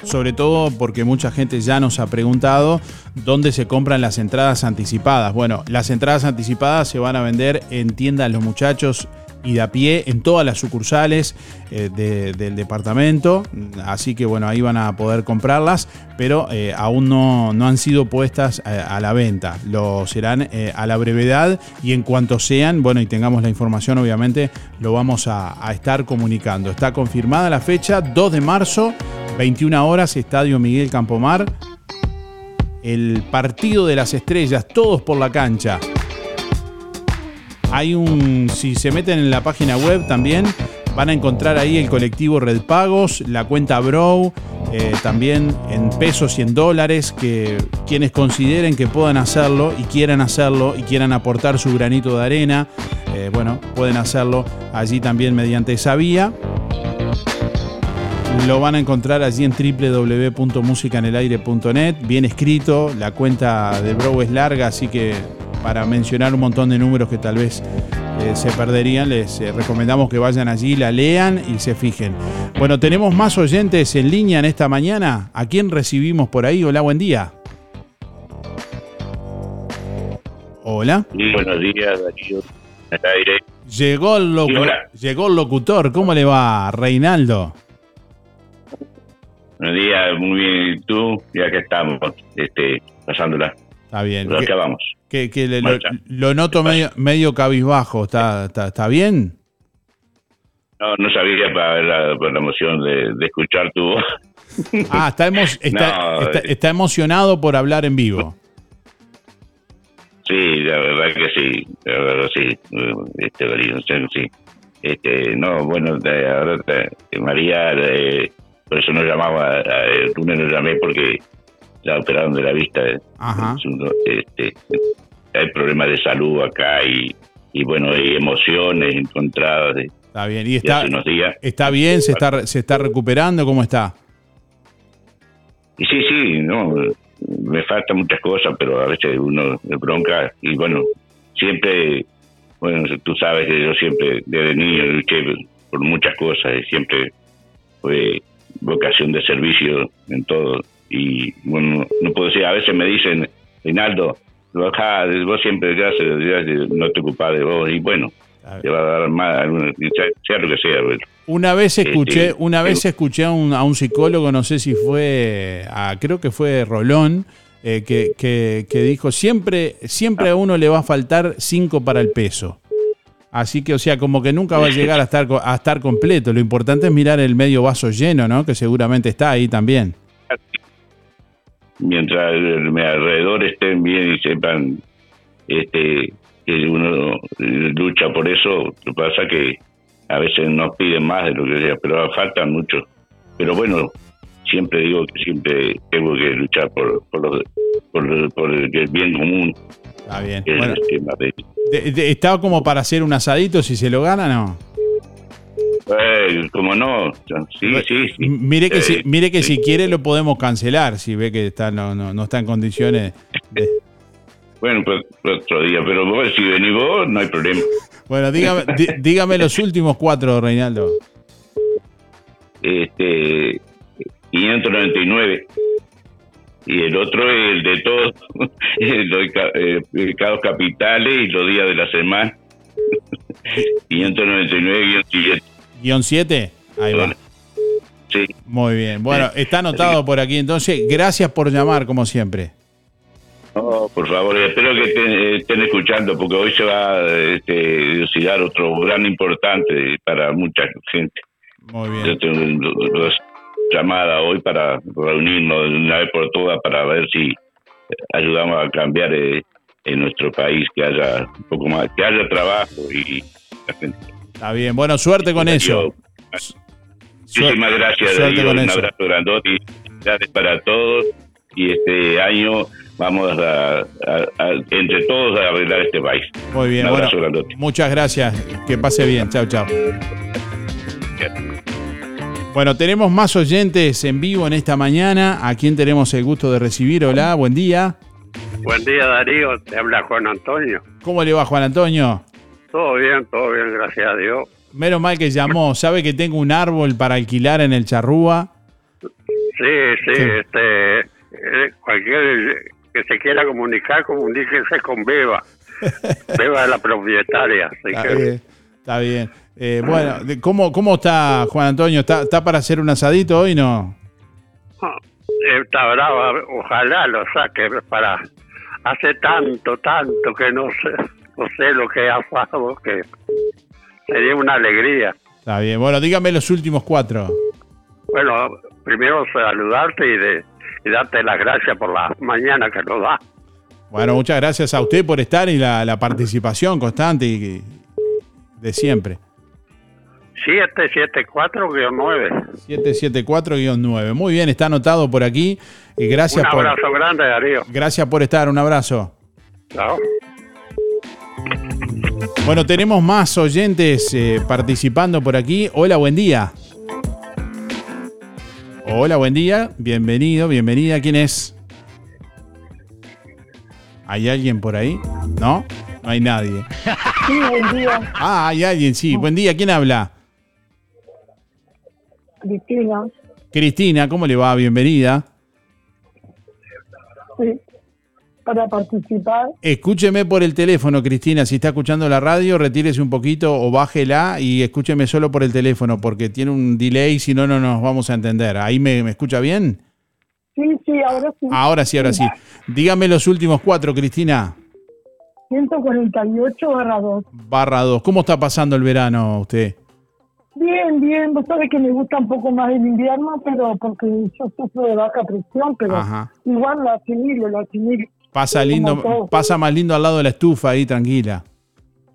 sobre todo porque mucha gente ya nos ha preguntado dónde se compran las entradas anticipadas. Bueno, las entradas anticipadas se van a vender en tiendas Los Muchachos y de a pie en todas las sucursales eh, de- del departamento. Así que bueno, ahí van a poder comprarlas, pero eh, aún no, no han sido puestas eh, a la venta. Lo serán a la brevedad y en cuanto sean, bueno, y tengamos la información, obviamente lo vamos a, a estar comunicando. Está confirmada la fecha, 2 de marzo, 21 horas, Estadio Miguel Campomar. El partido de las estrellas, todos por la cancha. Hay un, si se meten en la página web también, van a encontrar ahí el colectivo Red Pagos, la cuenta Bro, eh, también en pesos y en dólares, que quienes consideren que puedan hacerlo y quieran hacerlo y quieran aportar su granito de arena, eh, bueno, pueden hacerlo allí también mediante esa vía. Lo van a encontrar allí en www.musicanelaire.net, bien escrito, la cuenta de Bro es larga, así que para mencionar un montón de números que tal vez eh, se perderían, les eh, recomendamos que vayan allí, la lean y se fijen. Bueno, tenemos más oyentes en línea en esta mañana. ¿A quién recibimos por ahí? Hola, buen día. Hola. Buenos días, Darío. Al aire. Llegó el, locu- Sí, hola. llegó el locutor. ¿Cómo le va, Reinaldo? Buenos días, muy bien. ¿Y tú? Ya que estamos, este, pasándola. Está bien. Pero ¿Qué- acá vamos. Que, que le- lo, lo noto medio, medio cabizbajo. ¿Está, está, está bien? No, no sabía para la, para la emoción de, de escuchar tu voz. Ah, está, emo- *laughs* está, No, está- eh. está emocionado por hablar en vivo. Sí, la verdad que sí, la verdad sí, este sí. Este, no, bueno, ahora te- María, eh, por eso no llamaba, el lunes no llamé porque la operaron de la vista. eh. Ajá. Este, hay problemas de salud acá y, y bueno, hay emociones encontradas. de- Está bien. Y está, unos días. está bien, se está, se está recuperando. ¿Cómo está? Y sí, sí, no, me faltan muchas cosas, pero a veces uno me bronca y bueno, siempre, bueno, tú sabes que yo siempre desde niño luché por muchas cosas y siempre fue vocación de servicio en todo y bueno, no puedo decir, a veces me dicen, Reinaldo, vos siempre gracias, gracias, no te ocupás de vos y bueno, te va a dar más, alguna- sea, sea lo que sea. bueno. Una vez escuché, Este, una vez escuché a un, a un psicólogo, no sé si fue, a- creo que fue Rolón, eh, que, que- que dijo siempre, siempre a uno le va a faltar cinco para el peso. Así que, o sea, como que nunca va a llegar a estar, a estar completo. Lo importante es mirar el medio vaso lleno, ¿no? Que seguramente está ahí también. mientras mi alrededor estén bien y sepan este que uno lucha por eso lo que pasa que a veces nos piden más de lo que sea pero faltan mucho pero bueno siempre digo que siempre tengo que luchar por por, los- por el bien común Está bien. Bueno, el tema de- de- de- ¿Está como para hacer un asadito si se lo gana no? Eh, como no, sí, sí, sí. Mire que, Eh, si, mire que sí. si quiere lo podemos cancelar, si ve que está, no, no, no está en condiciones. de- Bueno, pues pues otro día, pero vos, si venís vos, no hay problema. Bueno, dígame, *laughs* dígame los últimos cuatro, Reinaldo. Este, 599. Y el otro es el de todos, *laughs* los ca- eh, pecados capitales y los días de la semana. *laughs* 599-7. Guión 7. Ahí va. Sí. Muy bien. Bueno, está anotado por aquí. Entonces, gracias por llamar, como siempre. No, por favor, espero que estén, estén escuchando porque hoy se va a este, otro gran importante para mucha gente. Muy bien. Yo tengo dos llamadas hoy para reunirnos de una vez por todas para ver si ayudamos a cambiar eh, en nuestro país que haya un poco más, que haya trabajo y la gente. Está bien. Bueno, suerte con eso. Muchísimas gracias, un eso. abrazo grandote y gracias para todos y este año vamos a, a- a- entre todos a arreglar este país. Muy bien. Un Bueno, abrazo grandote. muchas gracias. Que pase bien. Chao, chao. Bueno, tenemos más oyentes en vivo en esta mañana. ¿A quién tenemos el gusto de recibir? Hola, buen día. Buen día Darío, te habla Juan Antonio. ¿Cómo le va, Juan Antonio? Todo bien, todo bien, gracias a Dios. Menos mal que llamó. ¿Sabe que tengo un árbol para alquilar en el Charrúa? Sí, sí, este, eh, cualquier que se quiera comunicar, comuníquese con Beba. *laughs* Beba es la propietaria, así Está que. Está bien. Eh, bueno, ¿cómo, ¿cómo está Juan Antonio? ¿Está, ¿Está para hacer un asadito hoy? No. está brava, ojalá lo saque para hace tanto, tanto que no sé, no sé lo que ha pasado, que sería una alegría. Está bien. Bueno, dígame los últimos cuatro. Bueno, primero saludarte y, de, y darte las gracias por la mañana que nos da. Bueno, muchas gracias a usted por estar y la, la participación constante y de siempre. 774-9. 774-9. Muy bien, está anotado por aquí. Y gracias Un por, abrazo grande, Darío. gracias por estar. Un abrazo. Chao. Bueno, tenemos más oyentes eh, participando por aquí. Hola, buen día. Hola, buen día. Bienvenido, bienvenida. ¿Quién es? ¿Hay alguien por ahí? ¿No? No hay nadie. *laughs* Sí, buen día, Ah, hay alguien, sí. Buen día. ¿Quién habla? Cristina. Cristina, ¿cómo le va? Bienvenida. Sí, para participar. Escúcheme por el teléfono, Cristina. Si está escuchando la radio, retírese un poquito o bájela y escúcheme solo por el teléfono porque tiene un delay, si no, no nos vamos a entender. ¿Ahí me, me escucha bien? Sí, sí, ahora sí. Ahora sí, ahora sí. Dígame los últimos cuatro, Cristina. 148 barra 2. Barra 2. ¿Cómo está pasando el verano usted? Bien, bien. Vos sabés que me gusta un poco más el invierno, pero porque yo sufro de baja presión, pero Ajá. igual lo asimilo, lo asimilo. Pasa lindo, pasa más lindo al lado de la estufa ahí, tranquila.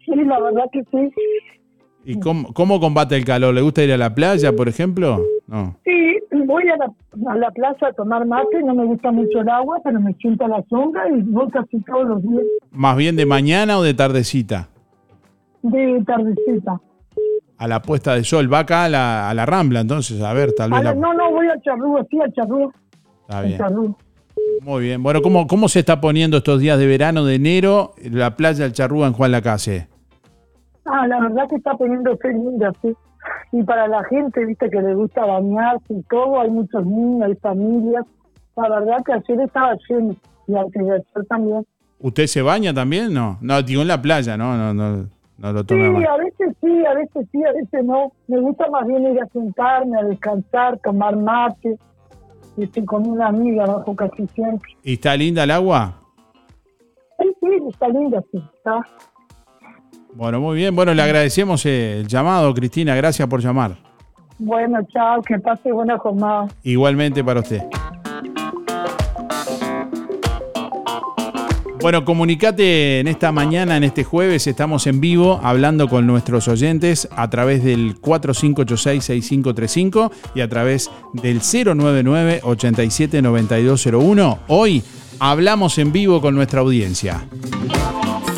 Sí, la verdad que sí. ¿Y cómo, cómo combate el calor? ¿Le gusta ir a la playa, por ejemplo? No. Sí, voy a la, a la plaza a tomar mate, no me gusta mucho el agua, pero me siento a la sombra y voy casi todos los días ¿Más bien de mañana o de tardecita? de tardecita. A la puesta de sol. Va acá a la, a la rambla, entonces, a ver, tal vez la- la- no, no, voy a Charrúa, sí, a Charrúa. Está bien. Charrúa. Muy bien. Bueno, ¿cómo, ¿cómo se está poniendo estos días de verano de enero la playa del Charrúa en Juan Lacase? Ah, la verdad que está poniéndose linda, sí. Y para la gente, viste, que le gusta bañarse y todo, hay muchos niños, hay familias. La verdad que ayer estaba lleno y antes de ayer también. ¿Usted se baña también? No, no, digo en la playa, no, no, no, no lo Sí, toma mal. a veces sí, a veces sí, a veces no. Me gusta más bien ir a sentarme, a descansar, tomar mate. Y estoy con una amiga abajo casi siempre. ¿Y está linda el agua? Sí, sí, está linda, sí, está. Bueno, muy bien. Bueno, le agradecemos eh, el llamado, Cristina. Gracias por llamar. Bueno, chao, que pase buena jornada. Igualmente para usted. Bueno, comunicate en esta mañana, en este jueves, estamos en vivo hablando con nuestros oyentes a través del 4586-6535 y a través del 099-879201. Hoy hablamos en vivo con nuestra audiencia.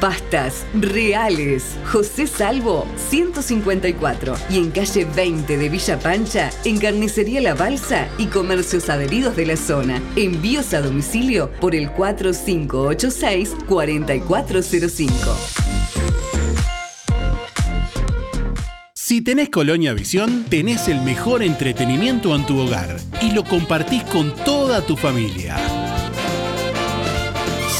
Pastas reales. José Salvo 154 y en calle 20 de Villa Pancha, en Carnicería La Balsa y comercios adheridos de la zona. Envíos a domicilio por el 4586 4405. Si tenés Colonia Visión, tenés el mejor entretenimiento en tu hogar y lo compartís con toda tu familia.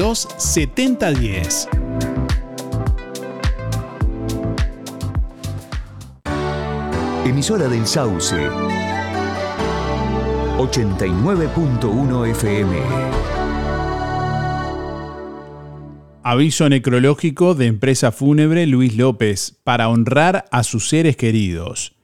7010. Emisora del Sauce. 89.1 FM. Aviso necrológico de empresa fúnebre Luis López para honrar a sus seres queridos.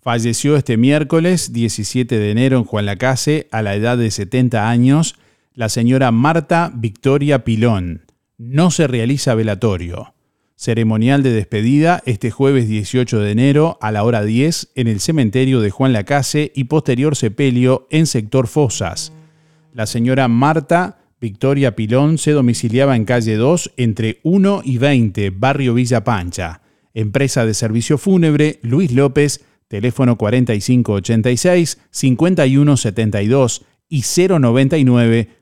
Falleció este miércoles 17 de enero en Juan Lacase a la edad de 70 años la señora Marta Victoria Pilón. No se realiza velatorio. Ceremonial de despedida este jueves 18 de enero a la hora 10 en el cementerio de Juan Lacase y posterior sepelio en sector Fosas. La señora Marta Victoria Pilón se domiciliaba en calle 2 entre 1 y 20, barrio Villa Pancha. Empresa de servicio fúnebre Luis López, teléfono 4586 5172 y 099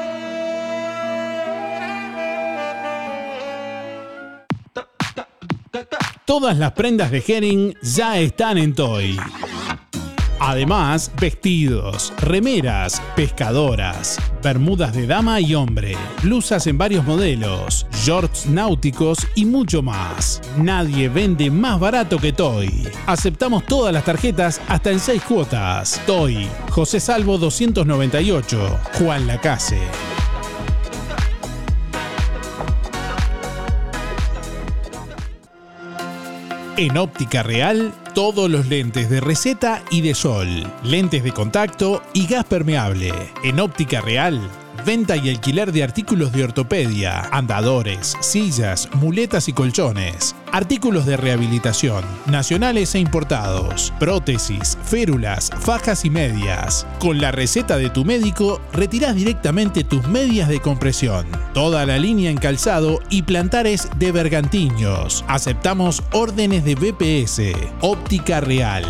Todas las prendas de Herring ya están en Toy. Además, vestidos, remeras, pescadoras, bermudas de dama y hombre, blusas en varios modelos, shorts náuticos y mucho más. Nadie vende más barato que Toy. Aceptamos todas las tarjetas hasta en 6 cuotas. Toy, José Salvo 298, Juan Lacase. En Óptica Real, todos los lentes de receta y de sol, lentes de contacto y gas permeable. En Óptica Real, venta y alquiler de artículos de ortopedia, andadores, sillas, muletas y colchones. Artículos de rehabilitación, nacionales e importados, prótesis, férulas, fajas y medias. Con la receta de tu médico, retirás directamente tus medias de compresión. Toda la línea en calzado y plantares de bergantiños. Aceptamos órdenes de BPS. Óptica Real.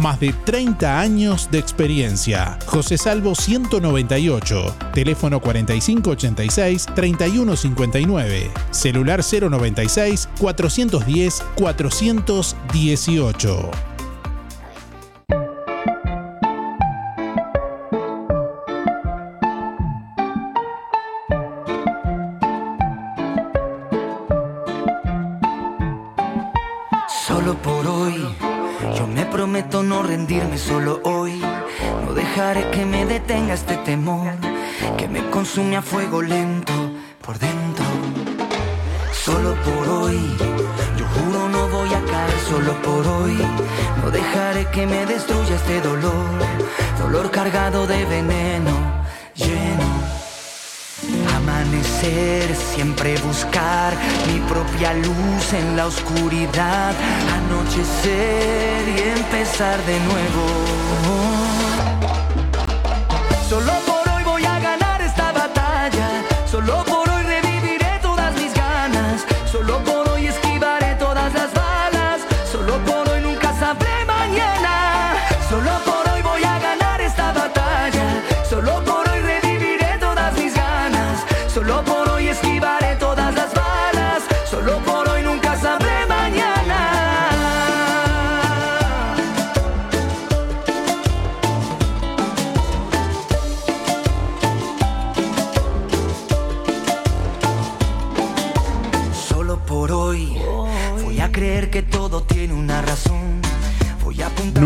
Más de 30 años de experiencia. José Salvo 198. Teléfono 4586-3159. Celular 096-410-418. Solo por hoy, yo me prometo no rendirme solo hoy. No dejaré que me detenga este temor que me consume a fuego lento por dentro. Solo por hoy, juro no voy a caer solo por hoy. No dejaré que me destruya este dolor, dolor cargado de veneno, lleno. Amanecer, siempre buscar mi propia luz en la oscuridad. Anochecer y empezar de nuevo.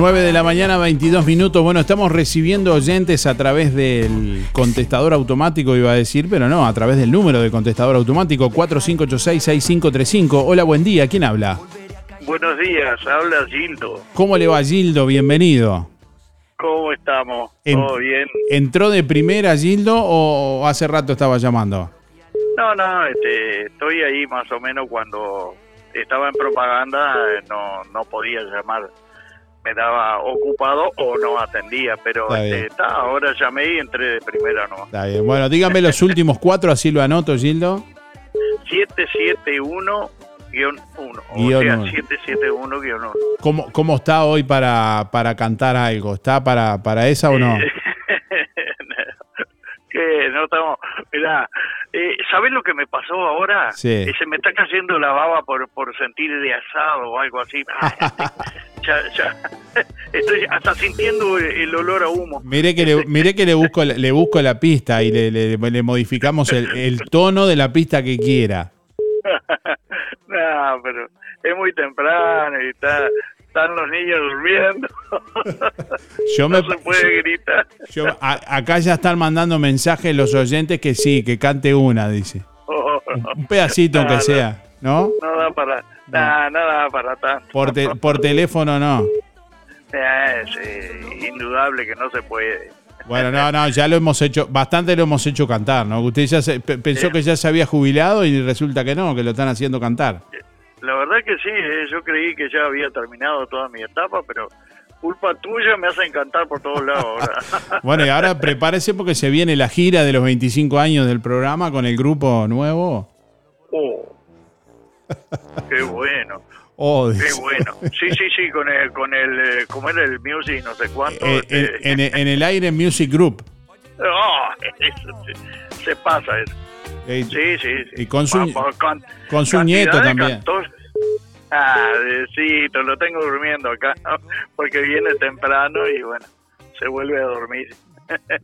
9 de la mañana, 22 minutos. Bueno, estamos recibiendo oyentes a través del contestador automático, iba a decir, pero no, a través del número de contestador automático 4586-6535. Hola, buen día. ¿Quién habla? Buenos días, habla Gildo. ¿Cómo le va, Gildo? Bienvenido. ¿Cómo estamos? ¿Todo bien? ¿Entró de primera, Gildo, o hace rato estaba llamando? No, no, este, estoy ahí más o menos cuando estaba en propaganda, eh, no, no podía llamar. Me daba ocupado o no atendía, pero Está este, está, ahora llamé y entré de primera no. Está bien. Bueno, dígame los últimos cuatro, así lo anoto, Gildo. 771-1, o Guión sea, uno. 771-1. ¿Cómo, cómo está hoy para, para cantar algo? ¿Está para, para esa o no? Que no estamos. Mirá, eh, ¿sabés lo que me pasó ahora? Sí. Eh, se me está cayendo la baba por, por sentir de asado o algo así. *laughs* *laughs* Ya, ya. *laughs* Estoy hasta sintiendo el, el olor a humo. Mire que le, mire que le busco le busco la pista y le, le- le modificamos el, el tono de la pista que quiera. no, pero es muy temprano y está, están los niños durmiendo. *laughs* Yo no me- se puede gritar. Yo- a- acá ya están mandando mensajes los oyentes que sí, que cante una, dice. Un pedacito aunque No, no. sea, ¿no? No da para, nada, para tanto. Por, te- por teléfono no. Eh, sí, indudable que no se puede. Bueno, no, no, ya lo hemos hecho, bastante lo hemos hecho cantar, ¿no? Usted ya se- pe- pensó que ya se había jubilado y resulta que no, que lo están haciendo cantar. La verdad que sí, eh, yo creí que ya había terminado toda mi etapa, pero culpa tuya me hacen cantar por todos lados ahora. *laughs* Bueno, y ahora prepárese porque se viene la gira de los 25 años del programa con el grupo nuevo. Oh, qué bueno, *laughs* Oh, qué bueno. Sí, sí, sí, con el, con el, eh, ¿cómo era el music? No sé cuánto. Eh, este, en, en- en el aire Music Group. *laughs* ah, eso se pasa eso. Eh, Sí, sí, sí. y con su- Vamos, con- con su nieto también. Ah, Diosito, lo tengo durmiendo acá, *laughs* porque viene temprano y bueno, se vuelve a dormir.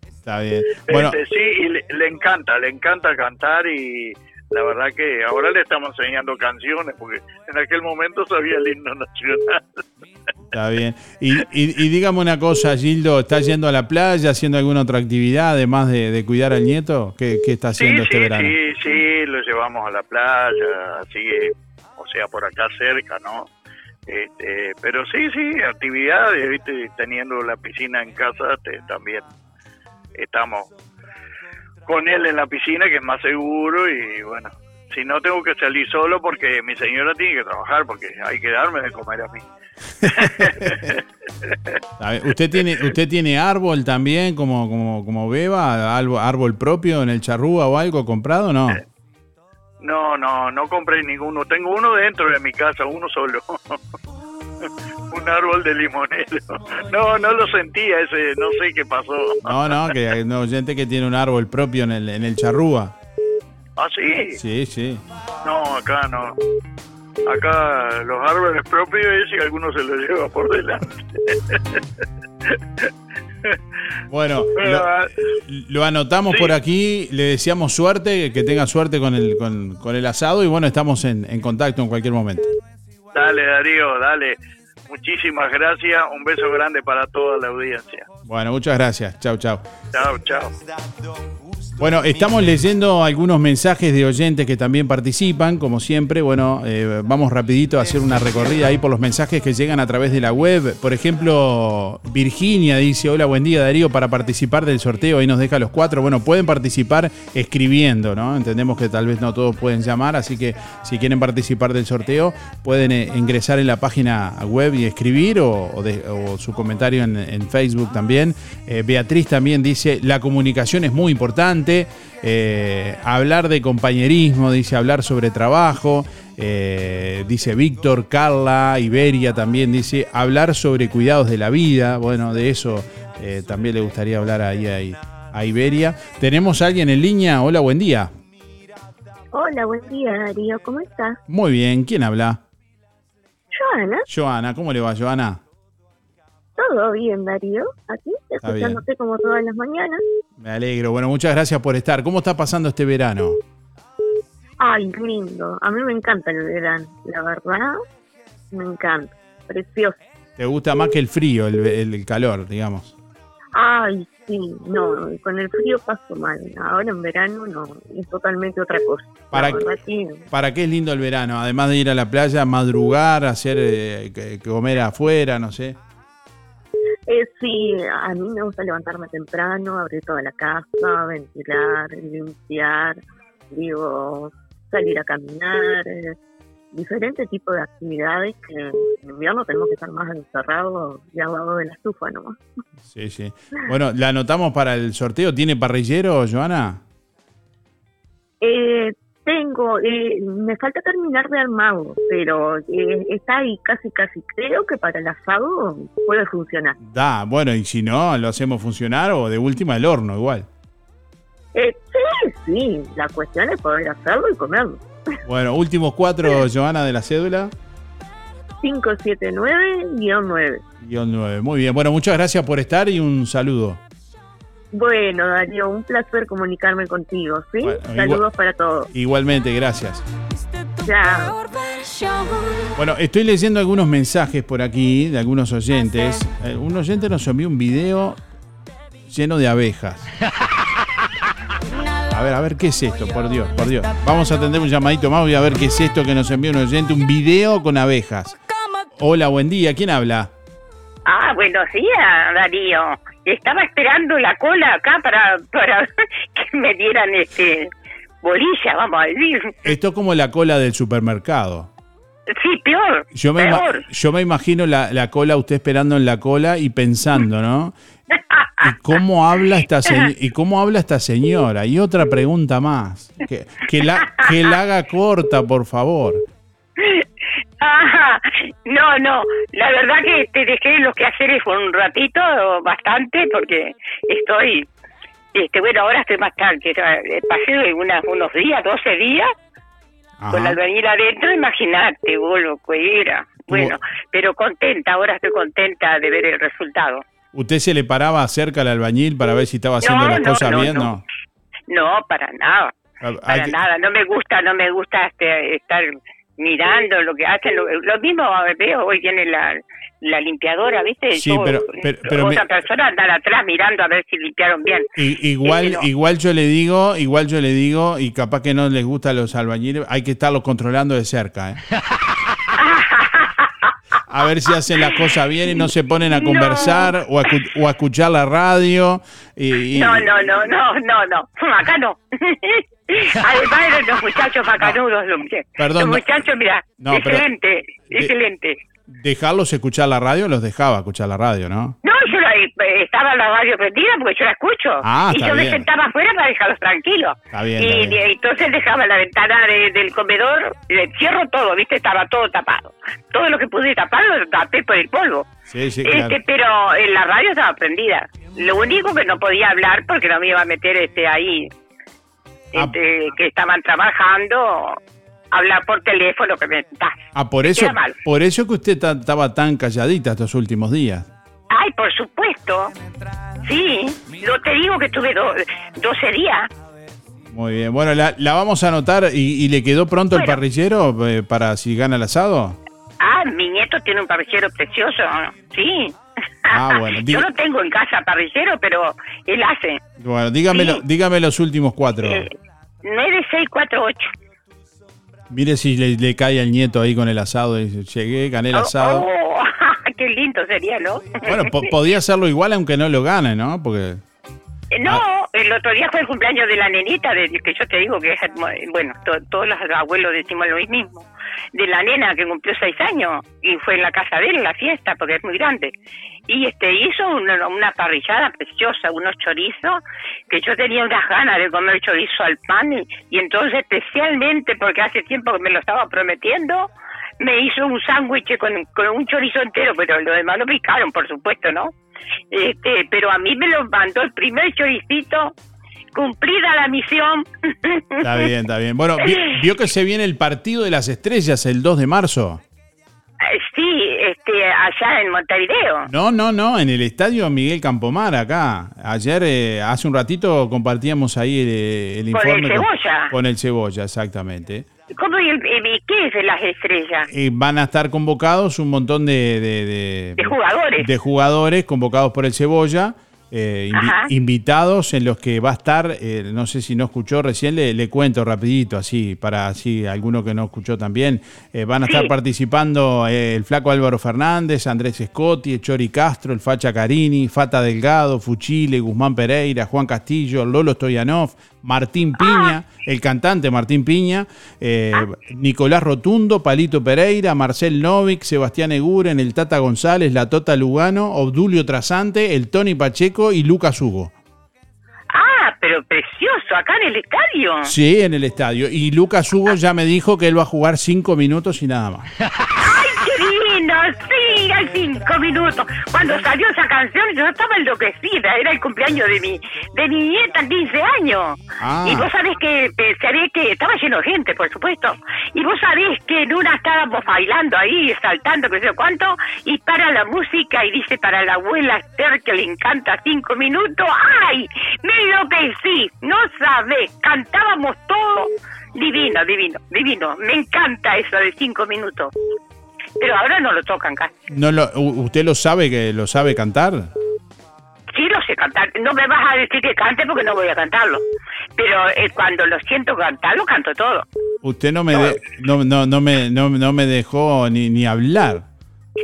Está bien. Bueno, Este, sí, y le, le encanta, le encanta cantar y la verdad que ahora le estamos enseñando canciones, porque en aquel momento sabía el himno nacional. está bien. Y, y- y dígame una cosa, Gildo, ¿está yendo a la playa, haciendo alguna otra actividad, además de, de cuidar al nieto? ¿Qué, qué está Sí, haciendo este sí, verano? sí, sí, lo llevamos a la playa, así, o sea, por acá cerca, ¿no? Este, pero sí, sí, actividades, ¿viste? teniendo la piscina en casa te- también estamos con él en la piscina, que es más seguro, y bueno, si no tengo que salir solo porque mi señora tiene que trabajar, porque hay que darme de comer a mí. *laughs* A ver, ¿Usted tiene, usted tiene árbol también como, como, como beba? ¿Árbol, árbol propio en el charrúa o algo comprado o no? No, no, no compré ninguno. Tengo uno dentro de mi casa, uno solo. *laughs* *laughs* Un árbol de limonero. No, no lo sentía ese, no sé qué pasó. No, no, que hay un oyente que tiene un árbol propio en el, en el charrúa. Ah, sí. Sí, sí. No, acá no. Acá los árboles propios y algunos se los lleva por delante. *laughs* Bueno, lo, ah, lo anotamos por aquí, le deseamos suerte, que tenga suerte con el, con, con el asado y bueno, estamos en, en contacto en cualquier momento. Dale, Darío, dale. Muchísimas gracias. Un beso grande para toda la audiencia. Bueno, muchas gracias. Chau, chau. Chao, chao. Bueno, estamos leyendo algunos mensajes de oyentes que también participan, como siempre. Bueno, eh, vamos rapidito a hacer una recorrida ahí por los mensajes que llegan a través de la web. Por ejemplo, Virginia dice, hola, buen día Darío, para participar del sorteo, ahí nos deja los cuatro. Bueno, pueden participar escribiendo, ¿no? Entendemos que tal vez no todos pueden llamar, así que si quieren participar del sorteo, pueden eh, ingresar en la página web y escribir o, o de- o su comentario en, en Facebook también. Eh, Beatriz también dice, la comunicación es muy importante. Eh, hablar de compañerismo, dice hablar sobre trabajo. eh, dice Víctor, Carla, Iberia también dice hablar sobre cuidados de la vida. Bueno, de eso eh, también le gustaría hablar ahí, ahí a Iberia. Tenemos a alguien en línea. Hola, buen día. Hola, buen día Darío, ¿cómo estás? Muy bien, ¿quién habla? Joana, Joana, ¿cómo le va, Joana? todo bien Darío, aquí. Escuchándote como todas las mañanas. Me alegro. Bueno, muchas gracias por estar. ¿Cómo está pasando este verano? Ay, lindo, a mí me encanta el verano, la verdad, me encanta, precioso. ¿Te gusta más que el frío, el, calor, digamos? Ay, sí, no, con el frío paso mal, ahora en verano no, es totalmente otra cosa. Para- verdad que ¿Para qué es lindo el verano? Además de ir a la playa, madrugar, hacer eh, comer afuera, no sé. Eh, sí, a mí me gusta levantarme temprano, abrir toda la casa, ventilar, limpiar, digo, salir a caminar, eh, diferentes tipos de actividades que en invierno tenemos que estar más encerrados y al lado de la estufa nomás. Sí, sí. Bueno, la anotamos para el sorteo. ¿Tiene parrillero, Joana? Eh, tengo, eh, me falta terminar de armado, pero eh, está ahí casi, casi. Creo que para el asado puede funcionar. Da, bueno, y si no, lo hacemos funcionar o de última el horno, igual. Eh, sí, sí, la cuestión es poder hacerlo y comerlo. Bueno, últimos cuatro, Joana, de la cédula. 579-9. Guión 9. Muy bien. Bueno, muchas gracias por estar y un saludo. Bueno, Darío, un placer comunicarme contigo, ¿sí? Bueno, Saludos igual- para todos. Igualmente, gracias. Chao. Bueno, estoy leyendo algunos mensajes por aquí de algunos oyentes. Eh, un oyente nos envió un video lleno de abejas. A ver, a ver, ¿qué es esto? Por Dios, por Dios. Vamos a atender un llamadito más y a ver qué es esto que nos envió un oyente. Un video con abejas. Hola, buen día. ¿Quién habla? Ah, buenos días, Darío. Estaba esperando la cola acá para, para *laughs* que me dieran este bolilla, vamos a decir. Esto es como la cola del supermercado. Sí, peor. Yo me, peor. yo me imagino la, la cola, usted esperando en la cola y pensando, ¿no? *laughs* ¿Y cómo habla esta se- y cómo habla esta señora? Y otra pregunta más. Que, que la, que la haga corta, por favor. Ah, no, no, la verdad que te dejé los quehaceres por un ratito, bastante, porque estoy, este, bueno, ahora estoy más tarde, pasé unas, unos días, 12 días, con la albañil adentro, imagínate, vos lo que era. Bueno, pero contenta, ahora estoy contenta de ver el resultado. ¿Usted se le paraba cerca al albañil para ver si estaba haciendo No, las no, cosas no, bien? no. No. Para nada. Hay para que- nada, no me gusta, no me gusta este, estar mirando lo que hacen. Lo, lo mismo veo, hoy tiene la, la limpiadora, ¿viste? Sí, Yo- pero- pero- pero otra me- persona andar atrás mirando a ver si limpiaron bien. I- igual, igual yo le digo, igual yo le digo, y capaz que no les gusta a los albañiles, hay que estarlos controlando de cerca, ¿eh? a ver si hacen las cosas bien y no se ponen a conversar o, a, escu- o a escuchar la radio. Y, y- No, no, no, no, no, no. Acá no. *laughs* Además eran los muchachos macanudos. Los, Perdón, los no. muchachos, mira, No, pero- excelente, excelente. dejarlos escuchar la radio, los dejaba escuchar la radio, ¿no? No, yo la- eh, estaba la radio prendida porque yo la escucho. Ah, y yo me sentaba afuera para dejarlos tranquilos. Está bien, y, está bien. y entonces dejaba la ventana de- del comedor, le cierro todo, ¿viste? Estaba todo tapado. Todo lo que pude tapar lo tapé por el polvo. Sí, sí, claro. Este, pero en la radio estaba prendida. Lo único que no podía hablar porque no me iba a meter este ahí, Ah. este, que estaban trabajando, hablar por teléfono que me da. Ah, por eso, por eso que usted ta- estaba tan calladita estos últimos días. Ay, por supuesto. Sí, yo te digo que estuve do- 12 días. Muy bien. Bueno, la, la vamos a anotar y, y le quedó pronto el parrillero eh, para si gana el asado. Ah, mi nieto tiene un parrillero precioso, sí. Ah, *laughs* bueno. Yo no tengo en casa parrillero, pero él hace. bueno, dígamelo, dígame los últimos cuatro. Eh, 9648. Mire si le, le cae al nieto ahí con el asado. dice, Llegué, gané el asado. Oh, *laughs* qué lindo sería, ¿no? Bueno, po- podía hacerlo igual aunque no lo gane, ¿no? Porque Eh, No, el otro día fue el cumpleaños de la nenita, de, que yo te digo que es, hermo- bueno, to- todos los abuelos decimos lo mismo, de la nena que cumplió seis años y fue en la casa de él la fiesta porque es muy grande. Y este hizo una, una parrillada preciosa, unos chorizos, que yo tenía unas ganas de comer chorizo al pan y, y entonces especialmente porque hace tiempo que me lo estaba prometiendo, me hizo un sándwich con, con un chorizo entero, pero lo demás lo picaron, por supuesto, ¿no? Este, pero a mí me lo mandó el primer choricito, cumplida la misión. está bien, está bien. Bueno, vi- *laughs* vio que se viene el partido de las estrellas el 2 de marzo. Eh, Sí, este, allá en Montevideo. No, no, no, en el estadio Miguel Campomar, acá. Ayer, eh, hace un ratito, compartíamos ahí el, el Con el informe. Cebolla. Con el cebolla, exactamente. ¿Cómo y el, y qué es de las estrellas? Y van a estar convocados un montón de, de, de- De jugadores. de jugadores convocados por el Cebolla, eh, invi- invitados en los que va a estar, eh, no sé si no escuchó recién, le, le cuento rapidito, así, para así alguno que no escuchó también, eh, van a Sí. estar participando el flaco Álvaro Fernández, Andrés Scotti, Chori Castro, el Facha Carini, Fata Delgado, Fuchile, Guzmán Pereira, Juan Castillo, Lolo Stoyanov, Martín Piña, el cantante Martín Piña, eh, Nicolás Rotundo, Palito Pereira, Marcel Novik, Sebastián Eguren, el Tata González, la Tota Lugano, Obdulio Trasante, el Tony Pacheco y Lucas Hugo. Ah, pero precioso, acá en el estadio. Sí, en el estadio. Y Lucas Hugo ya me dijo que él va a jugar cinco minutos y nada más. *laughs* cinco minutos. Cuando salió esa canción yo estaba enloquecida. Era el cumpleaños de mi, de mi nieta, 15 años. Ah. Y vos sabés que, eh, sabés que estaba lleno de gente, por supuesto. Y vos sabés que en una estábamos bailando ahí, saltando, que sé cuánto, y para la música y dice para la abuela Esther que le encanta cinco minutos. ¡Ay! Me enloquecí. No sabés, cantábamos todo. Divino, divino, divino. Me encanta eso de cinco minutos. Pero ahora no lo tocan casi. No lo, ¿Usted lo sabe que lo sabe cantar? Sí lo sé cantar. No me vas a decir que cante porque no voy a cantarlo. Pero eh, cuando lo siento cantarlo, canto todo. Usted no me de- no, no, no me no, no me dejó ni, ni hablar.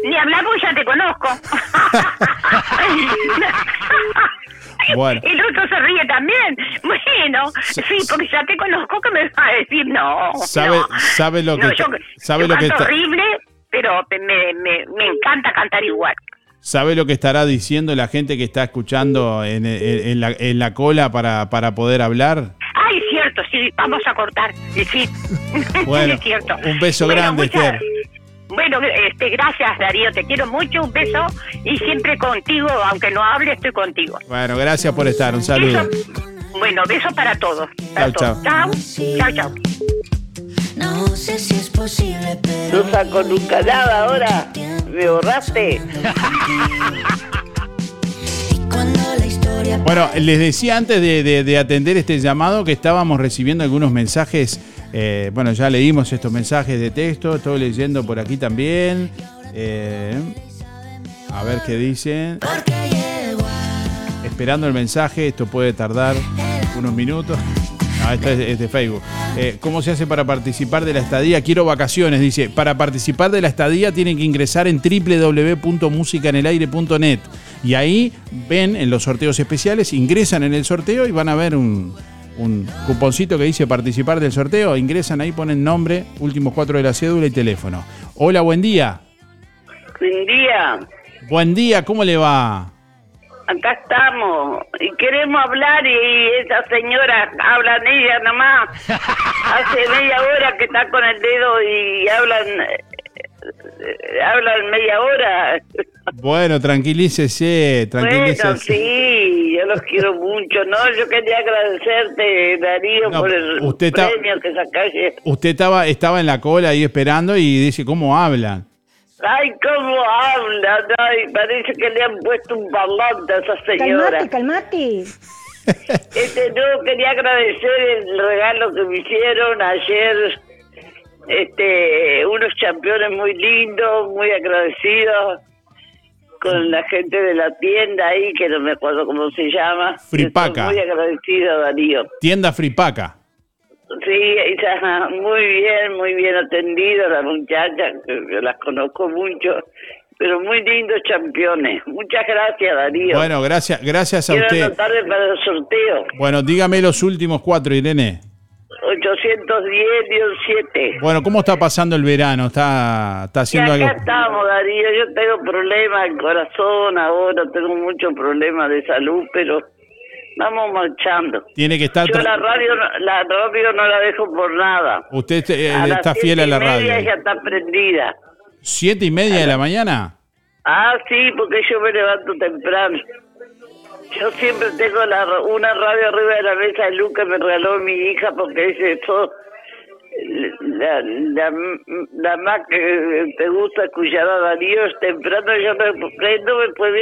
Ni hablar porque ya te conozco. *laughs* Bueno. *laughs* El otro se ríe también. Bueno, sí, porque ya te conozco que me vas a decir no. ¿Sabe, no. sabe lo que No, yo, sabe yo lo que está, horrible, pero me, me, me encanta cantar igual. sabe lo que estará diciendo la gente que está escuchando en, en- en la, en la cola para, para poder hablar? Ay, cierto, sí, vamos a cortar. Sí, sí. *laughs* Bueno, es cierto. un beso Bueno, grande, muchas- Esther. Bueno, este, gracias Darío, te quiero mucho, un beso y siempre contigo, aunque no hable, estoy contigo. Bueno, gracias por estar. Un saludo. Bueno, beso para todos. Para Chao, todos. Chao, chao, chao. No sé si es posible, pero. Tú estás con un canal ahora. Me borraste. Bueno, les decía antes de, de- de atender este llamado que estábamos recibiendo algunos mensajes. eh, bueno, ya leímos estos mensajes de texto, estoy leyendo por aquí también. Eh, a ver qué dicen. Esperando el mensaje, esto puede tardar unos minutos. No, esto es, es de Facebook. Eh, ¿Cómo se hace para participar de la estadía? Quiero vacaciones, dice. Para participar de la estadía tienen que ingresar en www.musicanelaire.net y ahí ven en los sorteos especiales, ingresan en el sorteo y van a ver un, un cuponcito que dice participar del sorteo. Ingresan ahí, ponen nombre, últimos cuatro de la cédula y teléfono. Hola, buen día. Buen día. Buen día, ¿cómo le va? Acá estamos y queremos hablar y esa señora hablan ella nomás. *laughs* Hace media hora que está con el dedo y hablan hablan media hora. Bueno, tranquilícese, tranquilícese. Bueno, sí, yo los quiero mucho. No, yo quería agradecerte, Darío, No, por el usted premio que sacaste. Usted estaba, estaba en la cola ahí esperando y dice, ¿cómo hablan? Ay, cómo hablan, ay, parece que le han puesto un parlante a esa señora. Calmate, calmate. *laughs* Este, no, quería agradecer el regalo que me hicieron ayer. Este, unos campeones muy lindos, muy agradecidos con la gente de la tienda ahí, que no me acuerdo cómo se llama. Fripaca. Estoy Muy agradecida, Darío. Tienda Fripaca. Sí, ella, muy bien, muy bien atendida la muchacha, que yo las conozco mucho, pero muy lindos campeones. Muchas gracias, Darío. Bueno, gracias, gracias a Quiero usted. para el sorteo. Bueno, dígame los últimos cuatro, Irene. 810-7. Bueno, ¿cómo está pasando el verano? ¿Está, está Y haciendo acá algo? estamos, Darío. Yo tengo problemas del corazón ahora, tengo muchos problemas de salud, pero vamos marchando. Tiene que estar... Yo la radio, la radio no la dejo por nada. Usted eh, A está fiel a la siete y media radio. ya está prendida. ¿Siete y media de la mañana? Ah, sí, porque yo me levanto temprano. Yo siempre tengo la, una radio arriba de la mesa de luz que me regaló mi hija porque dice esto, la, la, la más que te gusta escuchar a Darío es temprano, yo me prendo, me puede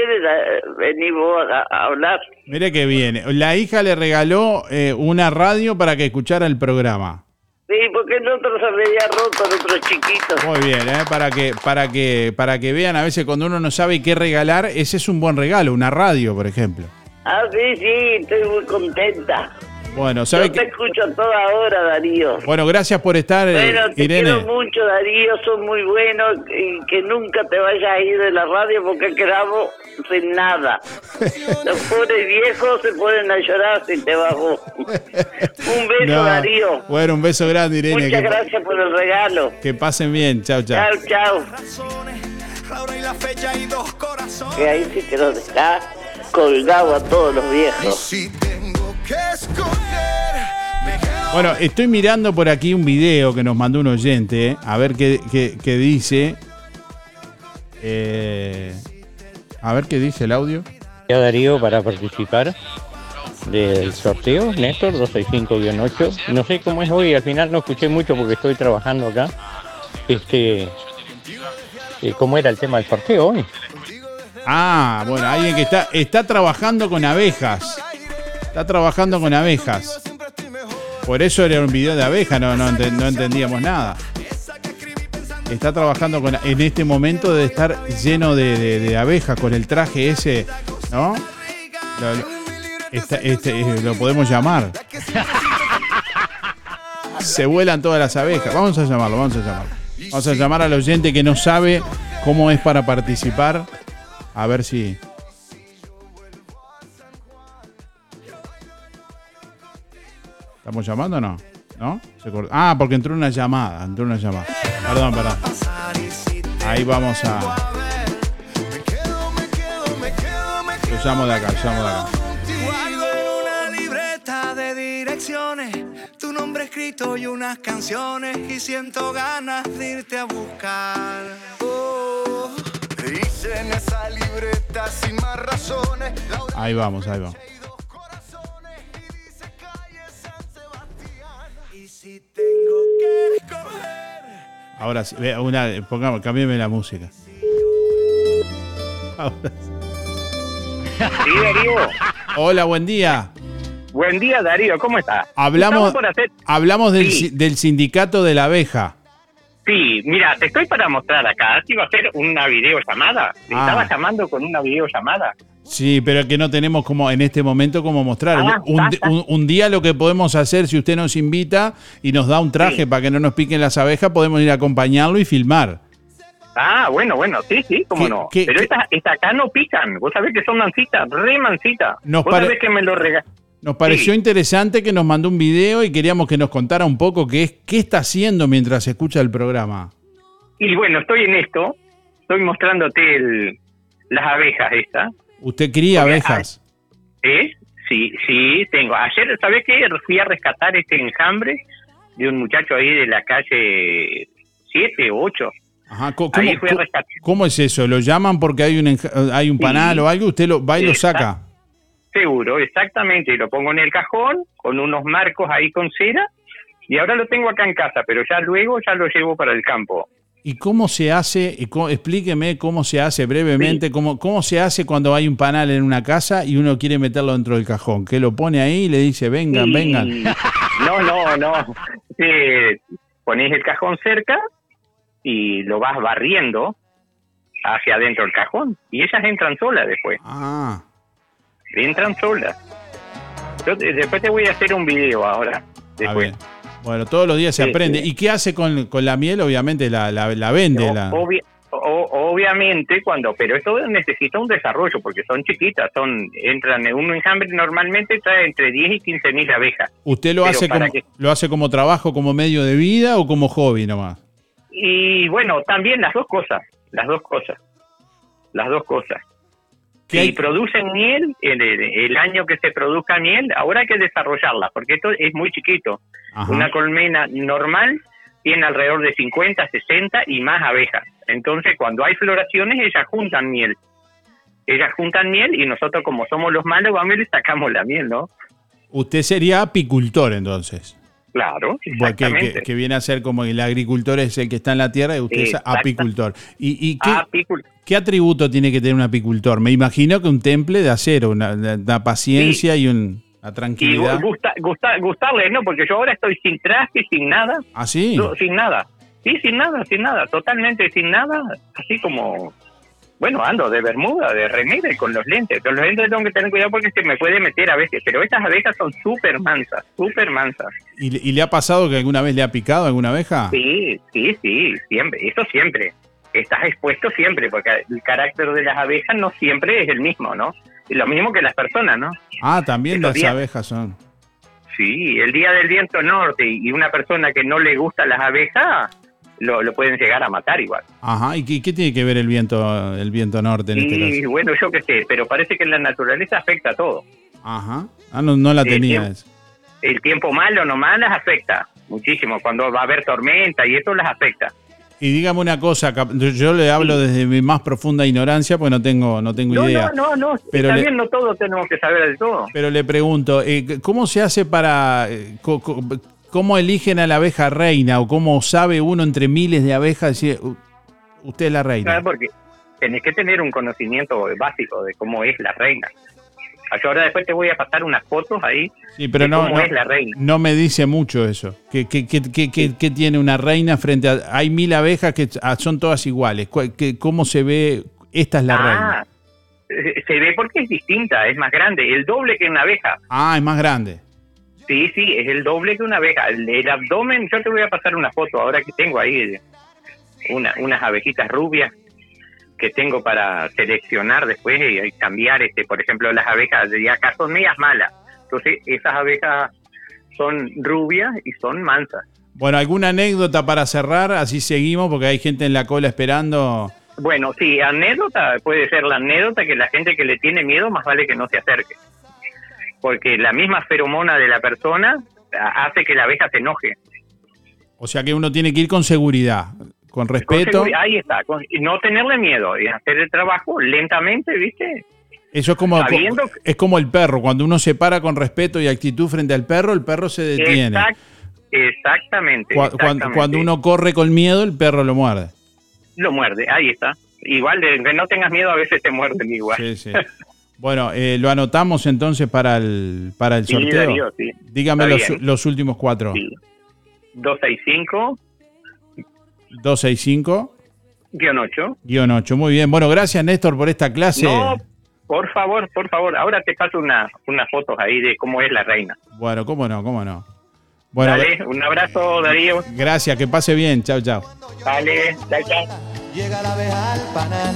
venir vos a, a hablar. Mire que viene. La hija le regaló eh, una radio para que escuchara el programa. Sí, porque el otro se veía roto, el otro chiquito. Muy bien, ¿eh? para que para que para que vean a veces cuando uno no sabe qué regalar, ese es un buen regalo, una radio, por ejemplo. Ah, sí, sí, estoy muy contenta. Bueno, sabe Yo te que escucho a toda hora, Darío. bueno, gracias por estar, eh, Bueno, te Irene. quiero mucho, Darío, son muy buenos y que nunca te vayas a ir de la radio porque quedamos sin nada. *laughs* Los pobres viejos se ponen a llorar si te bajo. *laughs* Un beso, No. Darío. Bueno, un beso grande, Irene. Muchas Que, gracias por el regalo. que pasen bien. Chao, chao. Chao, chao. Que ahí sí que nos está colgado a todos los viejos. Bueno, estoy mirando por aquí un video que nos mandó un oyente, eh, a ver qué, qué- qué dice. Eh, a ver qué dice el audio. Ya Darío para participar del sorteo, Néstor 265-8. No sé cómo es hoy, al final no escuché mucho porque estoy trabajando acá. Este, eh, ¿Cómo era el tema del sorteo hoy? Ah, bueno, alguien que está, está trabajando con abejas. Está trabajando con abejas. Por eso era un video de abejas, no, no, ente- no entendíamos nada. Está trabajando con. En este momento de estar lleno de, abejas con el traje ese, ¿no? Lo, lo- este, eh, lo podemos llamar. *laughs* Se vuelan todas las abejas. Vamos a llamarlo, vamos a llamarlo. Vamos a llamar al oyente que no sabe cómo es para participar. A ver si. ¿Estamos llamando o no? ¿No? Se. Ah, porque entró una llamada. Entró una llamada. Perdón, perdón. Ahí vamos a. Lo llamo de acá, lo llamo de acá. Guardo en una libreta de direcciones tu nombre escrito y unas canciones y siento ganas de irte a buscar. Oh, Hice en esa libreta sin más razones. La Ahí vamos, ahí vamos. Ahora sí, vea, una, pongamos, cámbiame la música. Ahora sí. Sí, Darío. Hola, buen día. Buen día, Darío. ¿Cómo estás? Hablamos, Estamos por hacer- hablamos del, Sí. del sindicato de la abeja. Sí, mira, te estoy para mostrar acá. Si va a hacer una videollamada. Te Ah. estaba llamando con una videollamada. Sí, pero que no tenemos como en este momento como mostrar. Ah, un, día lo que podemos hacer, si usted nos invita y nos da un traje para que no nos piquen las abejas, podemos ir a acompañarlo y filmar. Ah, bueno, bueno, sí, sí, cómo ¿Qué- no. qué- Pero estas estas acá no pican. Vos sabés que son mancitas, re mancitas. Vos pare- sabés que me lo regaló. Nos pareció interesante que nos mandó un video y queríamos que nos contara un poco qué, es, qué está haciendo mientras escucha el programa. Y bueno, estoy en esto. Estoy mostrándote el, las abejas estas. ¿Usted cría Porque, abejas? ¿Eh? Sí, sí, tengo. Ayer, ¿sabés qué? Fui a rescatar este enjambre de un muchacho ahí de la calle 7 o 8. Ajá, Ahí ¿cómo, fui a co- rescatar. cómo es eso? ¿Lo llaman porque hay un, hay un Sí. panal o algo? ¿Usted lo va y lo saca? Seguro, exactamente. Y lo pongo en el cajón con unos marcos ahí con cera. Y ahora lo tengo acá en casa, pero ya luego ya lo llevo para el campo. ¿Y cómo se hace? y co- explíqueme cómo se hace brevemente, cómo, cómo se hace cuando hay un panal en una casa y uno quiere meterlo dentro del cajón. Que lo pone ahí y le dice, vengan, vengan. *laughs* No, no, no. Eh, ponés el cajón cerca y lo vas barriendo hacia adentro del cajón. Y ellas entran solas después. Ah. Entran solas. Yo después te voy a hacer un video ahora. Después. Bueno, todos los días se Sí, aprende. sí. ¿Y qué hace con, con la miel? Obviamente la, la, la vende. No, la- obvi- o- obviamente cuando, pero esto necesita un desarrollo porque son chiquitas, son entran en un enjambre normalmente trae entre 10 y 15 mil abejas. ¿Usted lo Pero hace, como, que- lo hace como trabajo, como medio de vida o como hobby nomás? Y bueno, también las dos cosas, las dos cosas, las dos cosas. Si producen miel, el, el- el año que se produzca miel, ahora hay que desarrollarla, porque esto es muy chiquito. Ajá. Una colmena normal tiene alrededor de 50, 60 y más abejas. Entonces, cuando hay floraciones, ellas juntan miel. Ellas juntan miel y nosotros, como somos los malos, vamos y le sacamos la miel, ¿no? Usted sería apicultor entonces. Claro, que, exactamente. que viene a ser como el agricultor es el que está en la tierra y usted es apicultor. ¿Y, y qué, Apicul- qué atributo tiene que tener un apicultor? Me imagino que un temple de acero, una, paciencia y un- una Y tranquilidad. gusta, gusta, gustarles, ¿no? Porque yo ahora estoy sin traje, sin nada. ¿Ah, sí? No, sin nada. Sí, sin nada, sin nada. Totalmente sin nada. Así como, bueno, ando de bermuda, de remera y con los lentes. Con los lentes tengo que tener cuidado porque se me puede meter a veces. Pero estas abejas son súper mansas, súper mansas. ¿Y, le- y le ha pasado que alguna vez le ha picado alguna abeja? Sí, sí, sí, siempre. Eso siempre. Estás expuesto siempre porque el carácter de las abejas no siempre es el mismo, ¿no? Y lo mismo que las personas, ¿no? Ah, también Estos las días- abejas son. Sí, el día del viento norte y una persona que no le gustan las abejas lo, lo pueden llegar a matar igual. Ajá, ¿y qué, qué tiene que ver el viento, el viento norte en este Y caso? bueno, yo qué sé, pero parece que la naturaleza afecta a todo. Ajá. Ah, no, no la Eh, tenía. esa. El tiempo malo o no malas afecta muchísimo. Cuando va a haber tormenta y eso las afecta. Y dígame una cosa, yo- le hablo desde mi más profunda ignorancia, pues no tengo, no tengo No, idea. no, no, no. Pero Está le- bien, no todos tenemos que saber de todo. Pero le pregunto, eh, ¿cómo se hace para... ¿Cómo eligen a la abeja reina? ¿O cómo sabe uno entre miles de abejas decir, "U- usted es la reina? ¿Sabes? Porque tenés que tener un conocimiento básico de cómo es la reina. Yo ahora después te voy a pasar unas fotos ahí Sí, pero de no, cómo no, es la reina. no me dice mucho eso. ¿Qué, qué, qué, qué- qué- qué tiene una reina frente a... Hay mil abejas que ah, son todas iguales. ¿Cuál- qué- ¿Cómo se ve? Esta es la reina. Ah, eh, se ve porque es distinta, es más grande, el doble que una abeja. Ah, es más grande. Sí, sí, es el doble que una abeja. El, el abdomen, yo te voy a pasar una foto ahora que tengo ahí, una, unas abejitas rubias que tengo para seleccionar después y, y cambiar, este por ejemplo, las abejas de acá son medias malas. Entonces, esas abejas son rubias y son mansas. Bueno, ¿alguna anécdota para cerrar? Así seguimos porque hay gente en la cola esperando. Bueno, sí, anécdota, puede ser la anécdota que la gente que le tiene miedo más vale que no se acerque. Porque la misma feromona de la persona hace que la abeja se enoje. O sea que uno tiene que ir con seguridad, con Con respeto. seguri- ahí está, con- y no tenerle miedo y hacer el trabajo lentamente, ¿viste? Eso es como, Sabiendo- es como el perro. Cuando uno se para con respeto y actitud frente al perro, el perro se detiene. Exact- exactamente, Cu- cuan- exactamente. Cuando, uno corre con miedo, el perro lo muerde. Lo muerde, ahí está. Igual de que no tengas miedo, a veces te muerden igual. Sí, sí. *laughs* Bueno, eh, lo anotamos entonces para el, para el Sí, sorteo. Darío, sí. Dígame los, los últimos cuatro. 265 265 guion 8. guion 8. Muy bien. Bueno, gracias Néstor por esta clase. No, Por favor, por favor. Ahora te paso una, unas fotos ahí de cómo es la reina. Bueno, cómo no, cómo no. Bueno, Dale, un abrazo, Darío. gracias, que pase bien. Chao, chao. Dale, chao, chao. Llega la abeja al panal.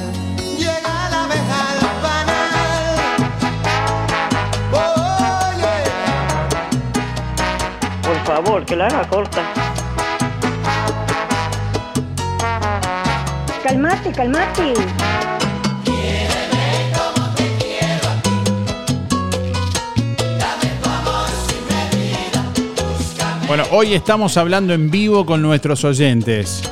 Favor, que la haga corta. Calmate, calmate. Bueno, hoy estamos hablando en vivo con nuestros oyentes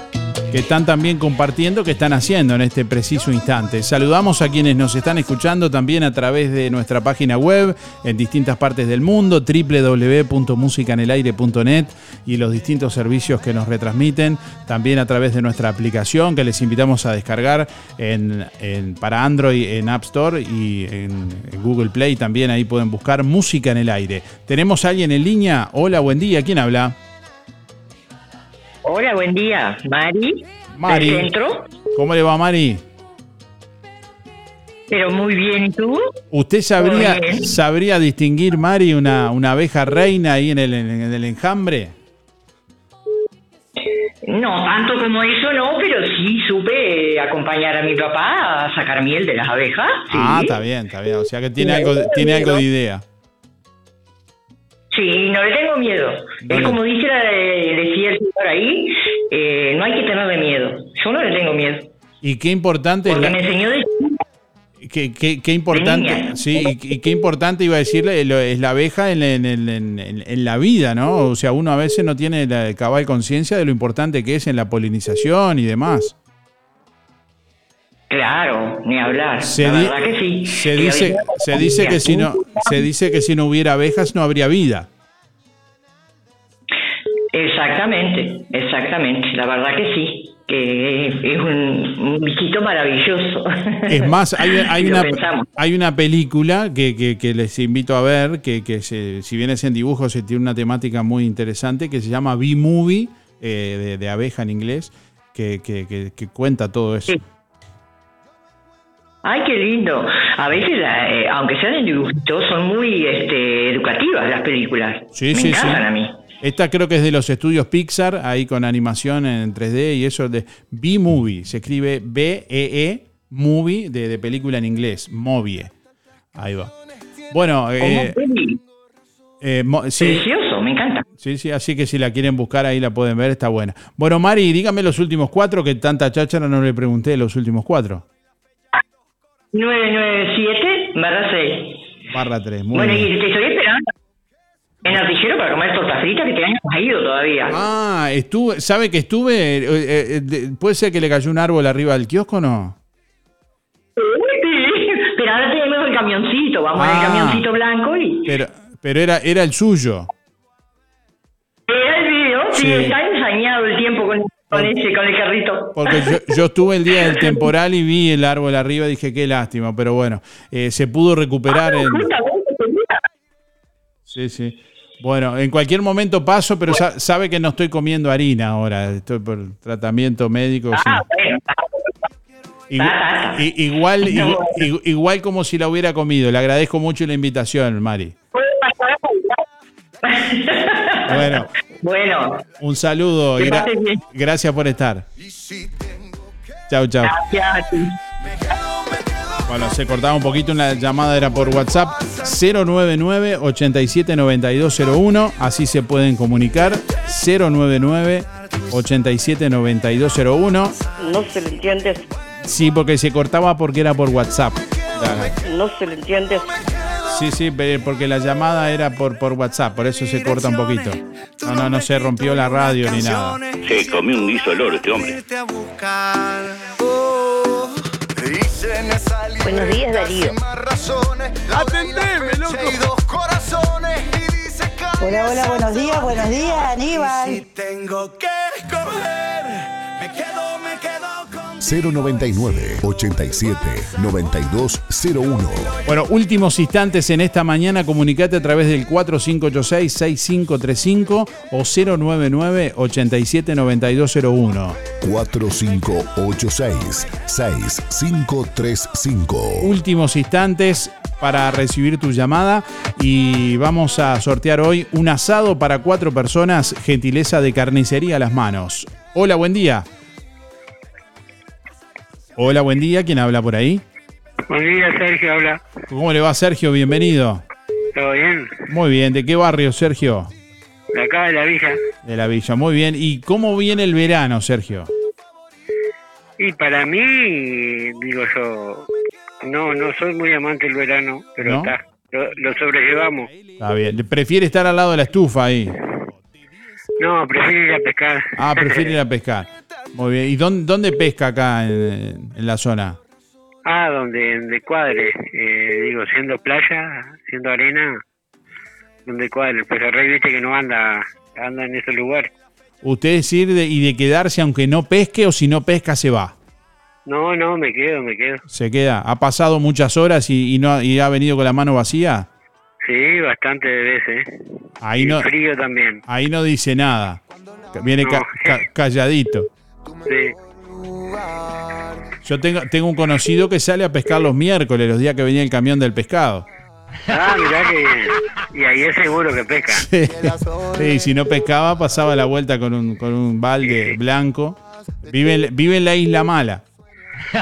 que están también compartiendo, que están haciendo en este preciso instante. Saludamos a quienes nos están escuchando también a través de nuestra página web en distintas partes del mundo, www.musicanelaire.net y los distintos servicios que nos retransmiten, también a través de nuestra aplicación que les invitamos a descargar en, para Android en App Store y en, en Google Play también ahí pueden buscar Música en el Aire. ¿Tenemos a alguien en línea? Hola, buen día, ¿quién habla? Hola, buen día. Mari. Mari. ¿Del centro? ¿Cómo le va Mari? Pero muy bien, ¿y tú? ¿Usted sabría, sabría distinguir, Mari, una, una abeja reina ahí en el, en el enjambre? No, tanto como eso no, pero sí supe acompañar a mi papá a sacar miel de las abejas. Sí. Ah, está bien, está bien. O sea que tiene algo, de- tiene algo de idea. Sí, no le tengo miedo. Es como dice la- decía el señor ahí, eh, no hay que tenerle miedo. Yo no le tengo miedo. Y qué importante Porque la- me enseñó de qué, qué- qué importante, sí, y, y qué importante iba a decirle lo- es la abeja en- en- en- en la vida, ¿no? O sea, uno a veces no tiene la cabal conciencia de lo importante que es en la polinización y demás. Claro, ni hablar. Se, la verdad que sí. se dice, se dice que si no, se dice que si no hubiera abejas no habría vida. Exactamente, exactamente. La verdad que sí, que es un, un bichito maravilloso. Es más, hay, *laughs* una, hay una película que, que- que les invito a ver, que, que se- si bien es en dibujos, se tiene una temática muy interesante que se llama B-Movie, eh, de, de abeja en inglés, que, que- que- que cuenta todo eso. Ay, qué lindo. A veces, eh, aunque sean en dibujitos, son muy este, educativas las películas. Sí, Me sí, sí. encantan a mí. Esta creo que es de los estudios Pixar, ahí con animación en 3D y eso de B-Movie. Se escribe B-E-E, Movie, de, de película en inglés, Movie. Ahí va. Bueno, eh, eh, sí. Precioso, me encanta. Sí, sí, así que si la quieren buscar ahí la pueden ver, está buena. Bueno, Mari, dígame los últimos cuatro, que tanta cháchara no le pregunté los últimos cuatro. 997 barra 6. Barra 3, muy Bueno, bien. y te estoy esperando en Artillero para comer torta frita que te año has ido todavía. Ah, estuve, ¿sabe que estuve? Eh, eh, de- ¿Puede ser que le cayó un árbol arriba del kiosco o no? Sí, pero ahora tenemos el camioncito, vamos en el Ah. camioncito blanco y... Pero, pero era, era el suyo. Era el video, sí, Sí. está ensañado el tiempo con, con ese, con el carrito. Porque yo, yo estuve el día del *laughs* temporal y vi el árbol arriba y dije, qué lástima, pero bueno, eh, se pudo recuperar en... Sí, sí. Bueno, en cualquier momento paso, pero sa- sabe que no estoy comiendo harina ahora, estoy por tratamiento médico. sí. Ah, bueno. Igual, igu- igu- igual como si la hubiera comido. Le agradezco mucho la invitación, Mari. Bueno, Bueno, un saludo y gra- gracias por estar. Chau, chau. gracias a ti. Bueno, se cortaba un poquito, una llamada era por WhatsApp 099 87 9201, así se pueden comunicar 099 87 9201. No se le entiende, Sí, porque se cortaba porque era por WhatsApp. no se le entiende. Sí, sí, porque la llamada era por, por WhatsApp, por eso se corta un poquito. No, no, no se rompió la radio ni nada. Se comió un guiso de loro este hombre. Buenos días, Darío. Atendeme, loco. Hola, hola, buenos días, buenos días, Aníbal. tengo que escoger, me quedo, me quedo 099 87 9201. Bueno, últimos instantes en esta mañana, comunicate a través del 4586-6535 o 099-879201. 4586-6535. Últimos instantes para recibir tu llamada y vamos a sortear hoy un asado para cuatro personas, gentileza de carnicería a las manos. Hola, buen día. Hola, buen día. ¿Quién habla por ahí? Buen día, Sergio, habla. ¿Cómo le va, Sergio? Bienvenido. ¿Todo bien? Muy bien. ¿De qué barrio, Sergio? De acá de la villa. De la villa. Muy bien. ¿Y cómo viene el verano, Sergio? Y para mí, digo yo, no no soy muy amante del verano, pero ¿No? está, lo, lo sobrellevamos. Está bien. ¿Prefiere estar al lado de la estufa ahí? No, prefiero ir a pescar. Ah, prefiere ir a pescar. Muy bien. ¿Y dónde, dónde pesca acá en, en la zona? ah, donde, donde cuadre, eh, digo, siendo playa, siendo arena, donde cuadre. El pejerrey, viste que no anda, anda en ese lugar. ¿Usted es ir de, y de quedarse aunque no pesque o si no pesca se va? No, no, me quedo, me quedo. Se queda. ¿Ha pasado muchas horas y, y no, y ha venido con la mano vacía? Sí, bastante de veces. Ahí Y no, frío también. ahí no dice nada. Viene ca- ca- calladito. Sí. Yo tengo, tengo un conocido que sale a pescar los miércoles, los días que venía el camión del pescado. Ah, mirá que bien. Y ahí es seguro que pesca. *laughs* Sí, Sí, si no pescaba, pasaba la vuelta con un, con un balde blanco. Vive, vive en la isla mala.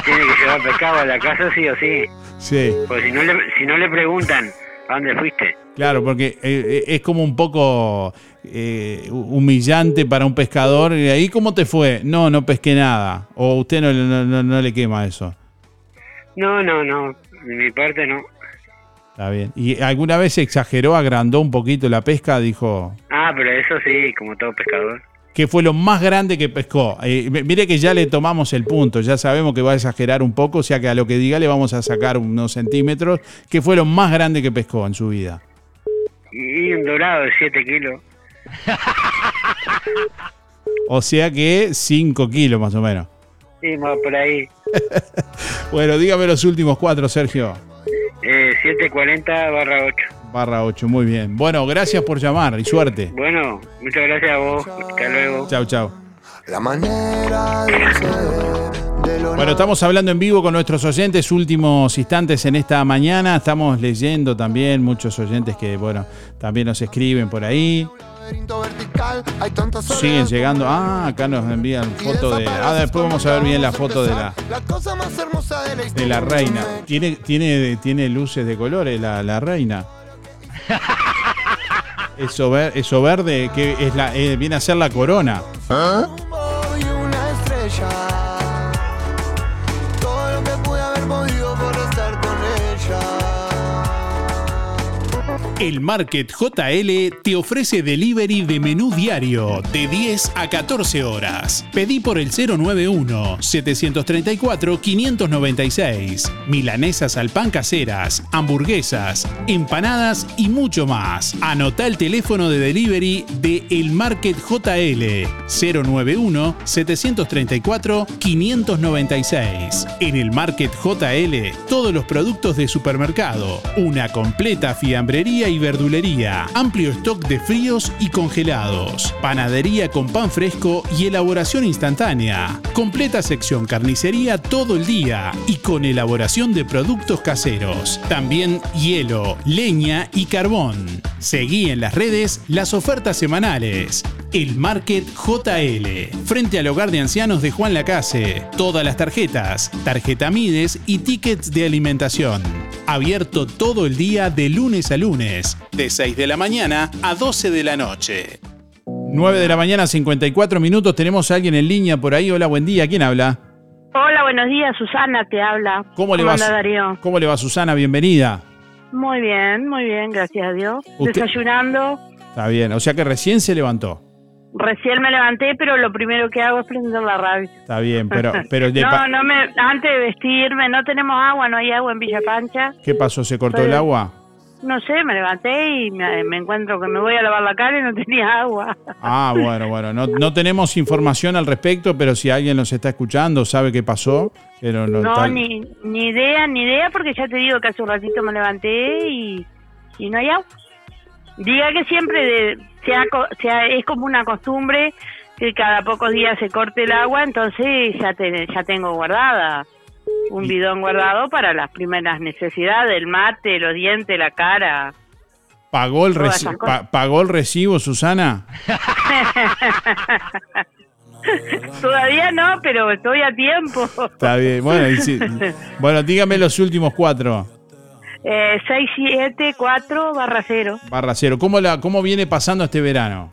Tiene que llevar pescado a la casa sí o sí. Sí, Porque si no le, si no le preguntan, ¿a dónde fuiste? claro, porque eh, es como un poco eh, humillante para un pescador. ¿Y ahí cómo te fue? No, no pesqué nada. O usted no, no, no- no le quema eso. No, no, no. De mi parte no. Está bien. ¿Y alguna vez exageró, agrandó un poquito la pesca? Dijo, Ah, pero eso sí, como todo pescador. ¿Qué fue lo más grande que pescó? Eh, mire que ya le tomamos el punto, ya sabemos que va a exagerar un poco, o sea que a lo que diga le vamos a sacar unos centímetros. ¿Qué fue lo más grande que pescó en su vida? Y un dorado de 7 kilos. O sea que 5 kilos más o menos. Sí, más por ahí. *laughs* Bueno, dígame los últimos cuatro, Sergio. Eh, 740 barra 8. Barra 8, muy bien. Bueno, gracias por llamar y suerte. Bueno, muchas gracias a vos. Hasta luego. Chau, chau. La manera Bueno, estamos hablando en vivo con nuestros oyentes, últimos instantes en esta mañana. Estamos leyendo también muchos oyentes que, bueno, también nos escriben por ahí. Siguen llegando. Ah, acá nos envían foto de. Ah, después vamos a ver bien la foto de la, La cosa más hermosa de la de historia. la reina. Tiene, tiene, tiene luces de colores la, la reina. Eso, ver- eso verde que es la, eh, viene a ser la corona. Soy El Market JL te ofrece delivery de menú diario de 10 a 14 horas. Pedí por el 091-734-596. Milanesas al pan caseras, hamburguesas, empanadas y mucho más. Anota el teléfono de delivery de El Market JL 091-734-596. En el Market JL, todos los productos de supermercado, una completa fiambrería y verdulería, amplio stock de fríos y congelados, panadería con pan fresco y elaboración instantánea, completa sección carnicería todo el día y con elaboración de productos caseros, también hielo, leña y carbón. Seguí en las redes las ofertas semanales. El Market JL, frente al hogar de ancianos de Juan Lacase. Todas las tarjetas, tarjeta Mides y tickets de alimentación. Abierto todo el día de lunes a lunes, de 6 de la mañana a 12 de la noche. 9 de la mañana, 54 minutos. Tenemos a alguien en línea por ahí. Hola, buen día. ¿Quién habla? Hola, buenos días, Susana te habla. ¿Cómo le va? anda, Darío? ¿Cómo le va, Susana? Bienvenida. Muy bien, muy bien, gracias a Dios. Usted- Desayunando. Está bien. O sea que recién se levantó. Recién me levanté, pero lo primero que hago es prender la radio. Está bien, pero, *laughs* pero no, no me, antes de vestirme, no tenemos agua, no hay agua en Villa Pancha. ¿qué pasó? ¿Se cortó el agua? No sé, me levanté y me, me encuentro que me voy a lavar la cara y no *laughs* tenía agua. Ah, bueno, bueno, no, no tenemos información al respecto, pero si alguien nos está escuchando, sabe qué pasó. Pero no, No, tal- ni, ni idea, ni idea, porque ya te digo que hace un ratito me levanté y, y no hay agua. Diga que siempre de- se ha co- se ha- es como una costumbre que cada pocos días se corte el agua, entonces ya, te- ya tengo guardada un bidón guardado para las primeras necesidades, el mate, los dientes, la cara. ¿Pagó el, Todas reci- esas cosas. pa- ¿Pagó el recibo, Susana? *laughs* Todavía no, pero estoy a tiempo. Está bien. Bueno, si- *laughs* bueno, dígame los últimos cuatro. Eh, 674 barra cero. Barra cero. ¿Cómo, la, ¿Cómo viene pasando este verano?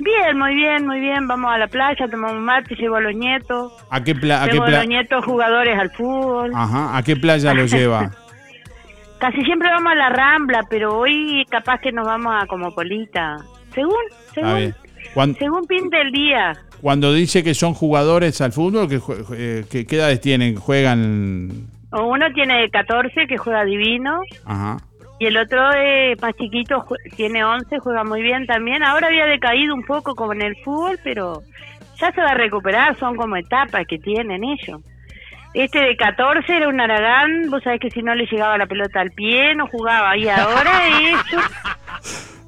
Bien, muy bien, muy bien. Vamos a la playa, tomamos mate, llevo a los nietos. ¿A qué, pla- a qué Tengo a los nietos jugadores al fútbol. Ajá, ¿A qué playa lo lleva? *laughs* Casi siempre vamos a la Rambla, pero hoy capaz que nos vamos a Comopolita. Según, según, bien. Cuan- según pinte el día. Cuando dice que son jugadores al fútbol, ¿qué, eh, qué- qué edades tienen? ¿Juegan? Uno tiene 14 que juega divino Ajá. Y el otro es más chiquito, jue- tiene 11, juega muy bien también. Ahora había decaído un poco como en el fútbol, pero ya se va a recuperar, son como etapas que tienen ellos. Este de 14 era un Aragán, vos sabés que si no le llegaba la pelota al pie no jugaba y ahora *laughs* eso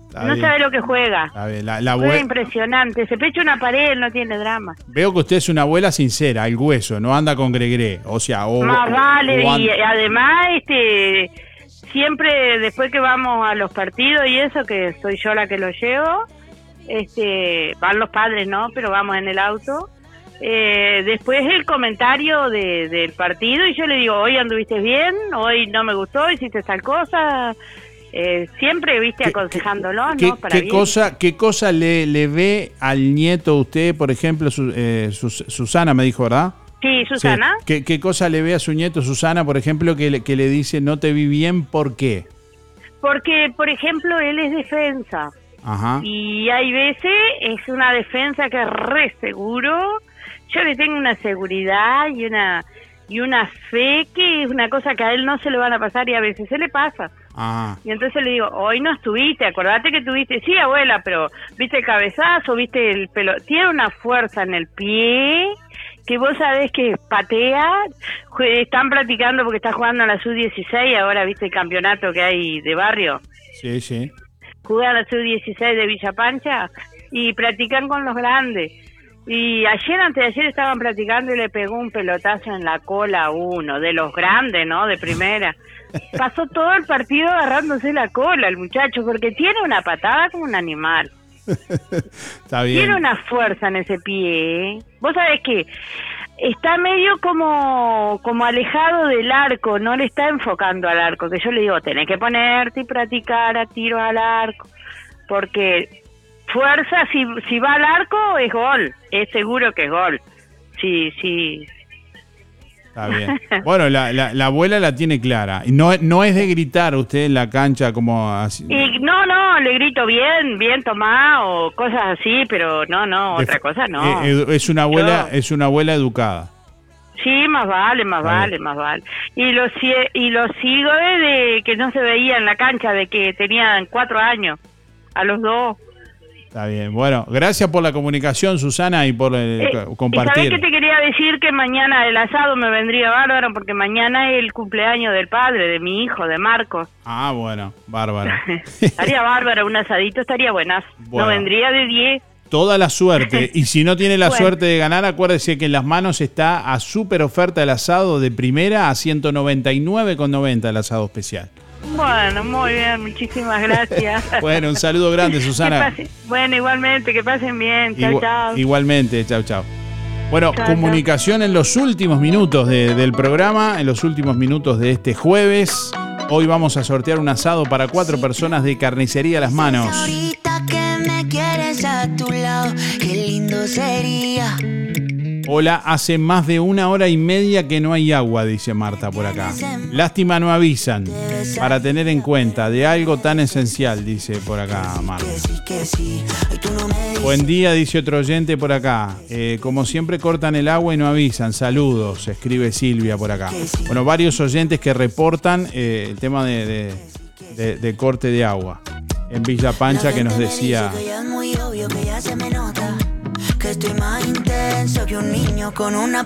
Está no bien. sabe lo que juega. Está bien. La, la Juega impresionante, se pecha una pared, no tiene drama. Veo que usted es una abuela sincera, el hueso, no anda con gregre. O sea, o. Más vale, o y además, este, siempre después que vamos a los partidos y eso, que soy yo la que lo llevo, este, van los padres, ¿no? Pero vamos en el auto. Eh, después el comentario de, del partido y yo le digo, hoy anduviste bien, hoy no me gustó, hiciste tal cosa. Eh, siempre, viste, aconsejándolo, ¿Qué, ¿no? Para qué bien. cosa, ¿Qué cosa le, le ve al nieto usted, por ejemplo, su- eh, Sus- Susana me dijo, ¿verdad? Sí, Susana. Sí. ¿Qué, qué cosa le ve a su nieto Susana, por ejemplo, que le, que le dice no te vi bien, ¿por qué? Porque, por ejemplo, él es defensa. Ajá. Y hay veces es una defensa que es re seguro. Yo le tengo una seguridad y una y una fe que es una cosa que a él no se le van a pasar y a veces se le pasa. Ajá. Y entonces le digo, hoy no estuviste, acordate que tuviste, sí abuela, pero viste el cabezazo, viste el pelo, tiene una fuerza en el pie que vos sabés que patea, jue- están practicando porque está jugando a la sub-16, ahora viste el campeonato que hay de barrio Sí, sí. juegan a sub-16 de Villa Pancha y practican con los grandes. Y ayer, antes de ayer, estaban practicando y le pegó un pelotazo en la cola a uno, de los grandes, ¿no? De primera. *laughs* Pasó todo el partido agarrándose la cola el muchacho, porque tiene una patada como un animal. *laughs* Está bien. Tiene una fuerza en ese pie. ¿eh? Vos sabés que está medio como, como alejado del arco, no le está enfocando al arco. Que yo le digo, tenés que ponerte y practicar a tiro al arco. Porque fuerza, si, si va al arco, es gol. Es seguro que es gol. Sí, sí. Está bien. Bueno, la, la, la abuela la tiene clara. Y No, no es de gritar usted en la cancha como así. Y no, no, le grito bien, bien tomá o cosas así, pero no, no, otra cosa no. Eh, es una abuela, es una abuela educada. Sí, más vale, más vale, más vale. Y lo, y lo sigo desde que no se veía en la cancha, de que tenían cuatro años, a los dos. Está bien. Bueno, gracias por la comunicación, Susana, y por eh, Eh, co- ¿Y sabés compartir. que te quería decir? Que mañana el asado me vendría bárbaro, porque mañana es el cumpleaños del padre, de mi hijo, de Marcos. Ah, bueno, bárbaro. *laughs* estaría bárbaro, un asadito estaría. Bueno. No vendría de 10. Toda la suerte. *laughs* Y si no tiene la Bueno. suerte de ganar, acuérdese que en las manos está a súper oferta el asado de primera a 199,90 el asado especial. Bueno, muy bien, muchísimas gracias. *laughs* Bueno, un saludo grande, Susana. bueno, igualmente, que pasen bien. Chao, chao. Igualmente, chau, chau. Bueno, Chao, comunicación en los últimos minutos de- del programa, en los últimos minutos de este jueves. Hoy vamos a sortear un asado para cuatro personas de carnicería a las manos. Ahorita que me quieres a tu lado, qué lindo sería. Hola, hace más de una hora y media que no hay agua, dice Marta por acá. Lástima no avisan, para tener en cuenta de algo tan esencial, dice por acá Marta. Buen día, dice otro oyente por acá. Eh, como siempre cortan el agua y no avisan. Saludos, escribe Silvia por acá. Bueno, varios oyentes que reportan eh, el tema de, de corte de agua en Villa Pancha que nos decía.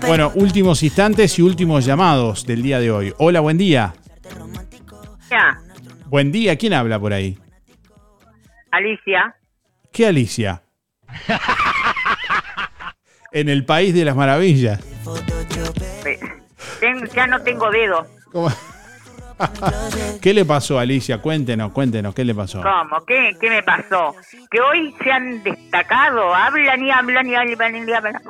Bueno, últimos instantes y últimos llamados del día de hoy. Hola, buen día. Ya, Buen día, ¿quién habla por ahí? Alicia. ¿Qué Alicia? *laughs* en el país de las maravillas. ten- ya no tengo dedo. ¿Cómo? *laughs* ¿Qué le pasó, Alicia? Cuéntenos, cuéntenos, ¿qué le pasó? ¿Cómo? ¿Qué, ¿Qué me pasó? Que hoy se han destacado, hablan y hablan y hablan y hablan.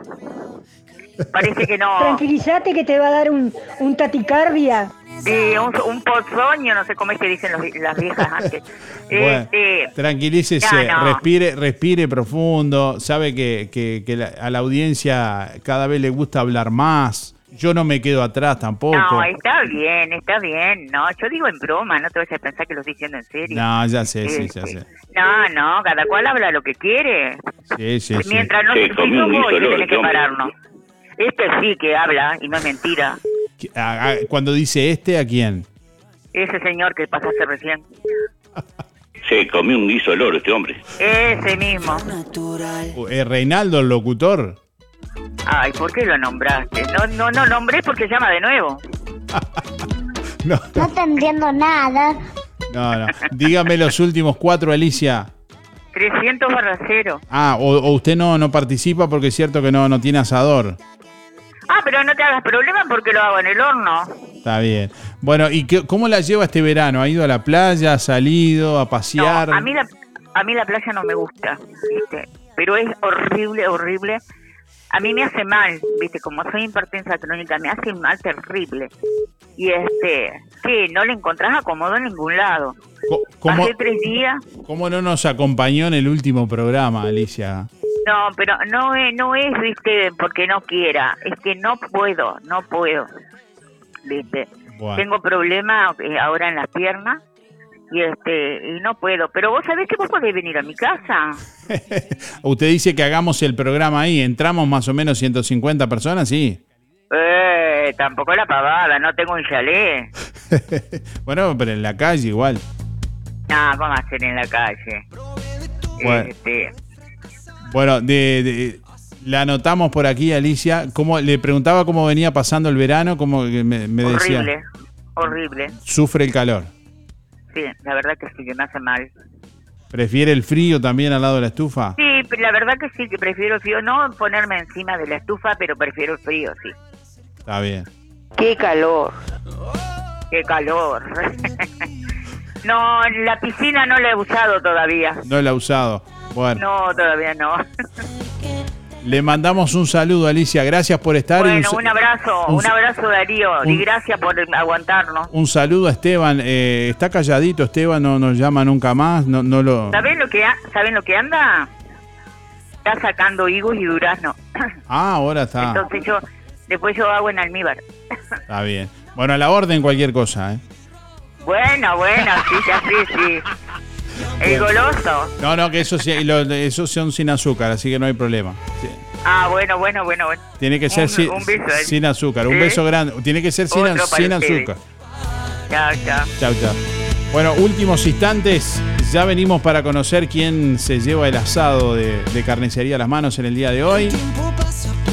Parece que no. Tranquilízate que te va a dar un, un taticardia. Sí, un, un pozoño, no sé cómo es que dicen los- las viejas antes. *laughs* Bueno, Este, Tranquilícese, no. respire, respire profundo. Sabe que, que- que la- a la audiencia cada vez le gusta hablar más. Yo no me quedo atrás tampoco. no, está bien, está bien. No, yo digo en broma, no te vayas a pensar que lo estoy diciendo en serio. No, ya sé, sí, ya Este, sé. No, no, cada cual habla lo que quiere. Sí, sí, sí. Mientras no Sí, se voy, guiso, tenés que pararnos. Este sí que habla y no es mentira. A- a- Cuando dice este, ¿a quién? Ese señor que pasaste recién. Se comió un guiso de loro este hombre. Ese mismo. Eh, ¿Reinaldo, el locutor? Ay, ¿por qué lo nombraste? No, no, no nombré porque llama de nuevo. *laughs* No, No te entiendo nada. no, no. Dígame los últimos cuatro, Alicia. 300 barra cero. Ah, o, o usted no, no participa porque es cierto que no, no tiene asador. Ah, pero no te hagas problema porque lo hago en el horno. Está bien. Bueno, ¿y qué- cómo la lleva este verano? ¿Ha ido a la playa? ¿Ha salido a No, pasear? a mí la, a mí la playa no me gusta, ¿viste? Pero es horrible, horrible. A mí me hace mal, ¿viste? Como soy hipertensa crónica, me hace mal terrible. Y este, sí, no le encontrás acomodo en ningún lado. ¿Cómo, Hace tres días, cómo no nos acompañó en el último programa, Alicia? no, pero no es, no es, ¿viste? Porque no quiera, es que no puedo, no puedo, ¿viste? Bueno. Tengo problemas eh, ahora en las piernas y este y no puedo. Pero vos sabés que vos podés venir a mi casa. *laughs* Usted dice que hagamos el programa ahí. ¿Entramos más o menos 150 personas? Sí. Eh, tampoco la pavada, no tengo un chalet. *laughs* Bueno, pero en la calle igual. No, vamos a hacer en la calle. Bueno. Este, Bueno, de, de- la anotamos por aquí, Alicia. ¿Cómo, le preguntaba cómo venía pasando el verano, como me, me decía, horrible, horrible. sufre el calor. Sí, la verdad que sí, que me hace mal. ¿Prefiere el frío también al lado de la estufa? Sí, la verdad que sí, que prefiero el frío. No ponerme encima de la estufa, pero prefiero el frío, sí. Está bien. ¡Qué calor! ¡Qué calor! *laughs* no, la piscina no la he usado todavía. No la ha usado. Bueno, No, todavía no. *laughs* le mandamos un saludo, Alicia. Gracias por estar. Bueno, un abrazo, un abrazo Darío y gracias por aguantarnos. un saludo a Esteban. Eh, está calladito, Esteban, no nos llama nunca más. No, no lo... ¿Saben lo que saben lo que anda? Está sacando higos y durazno. *coughs* Ah, ahora está. Entonces yo después yo hago en almíbar. *laughs* Está bien. Bueno, a la orden cualquier cosa, ¿eh? Bueno, bueno, sí, ya sí, sí. El goloso. No, no, que eso, sí- lo- esos son sin azúcar, así que no hay problema. Ah, bueno, bueno, bueno, bueno. Tiene que ser Un- sin, un beso, ¿eh? sin azúcar. Un beso grande. Tiene que ser sin, azúcar. Chao, chao. Chau, chau. Bueno, últimos instantes. Ya venimos para conocer quién se lleva el asado de, de carnicería a las manos en el día de hoy. pero tú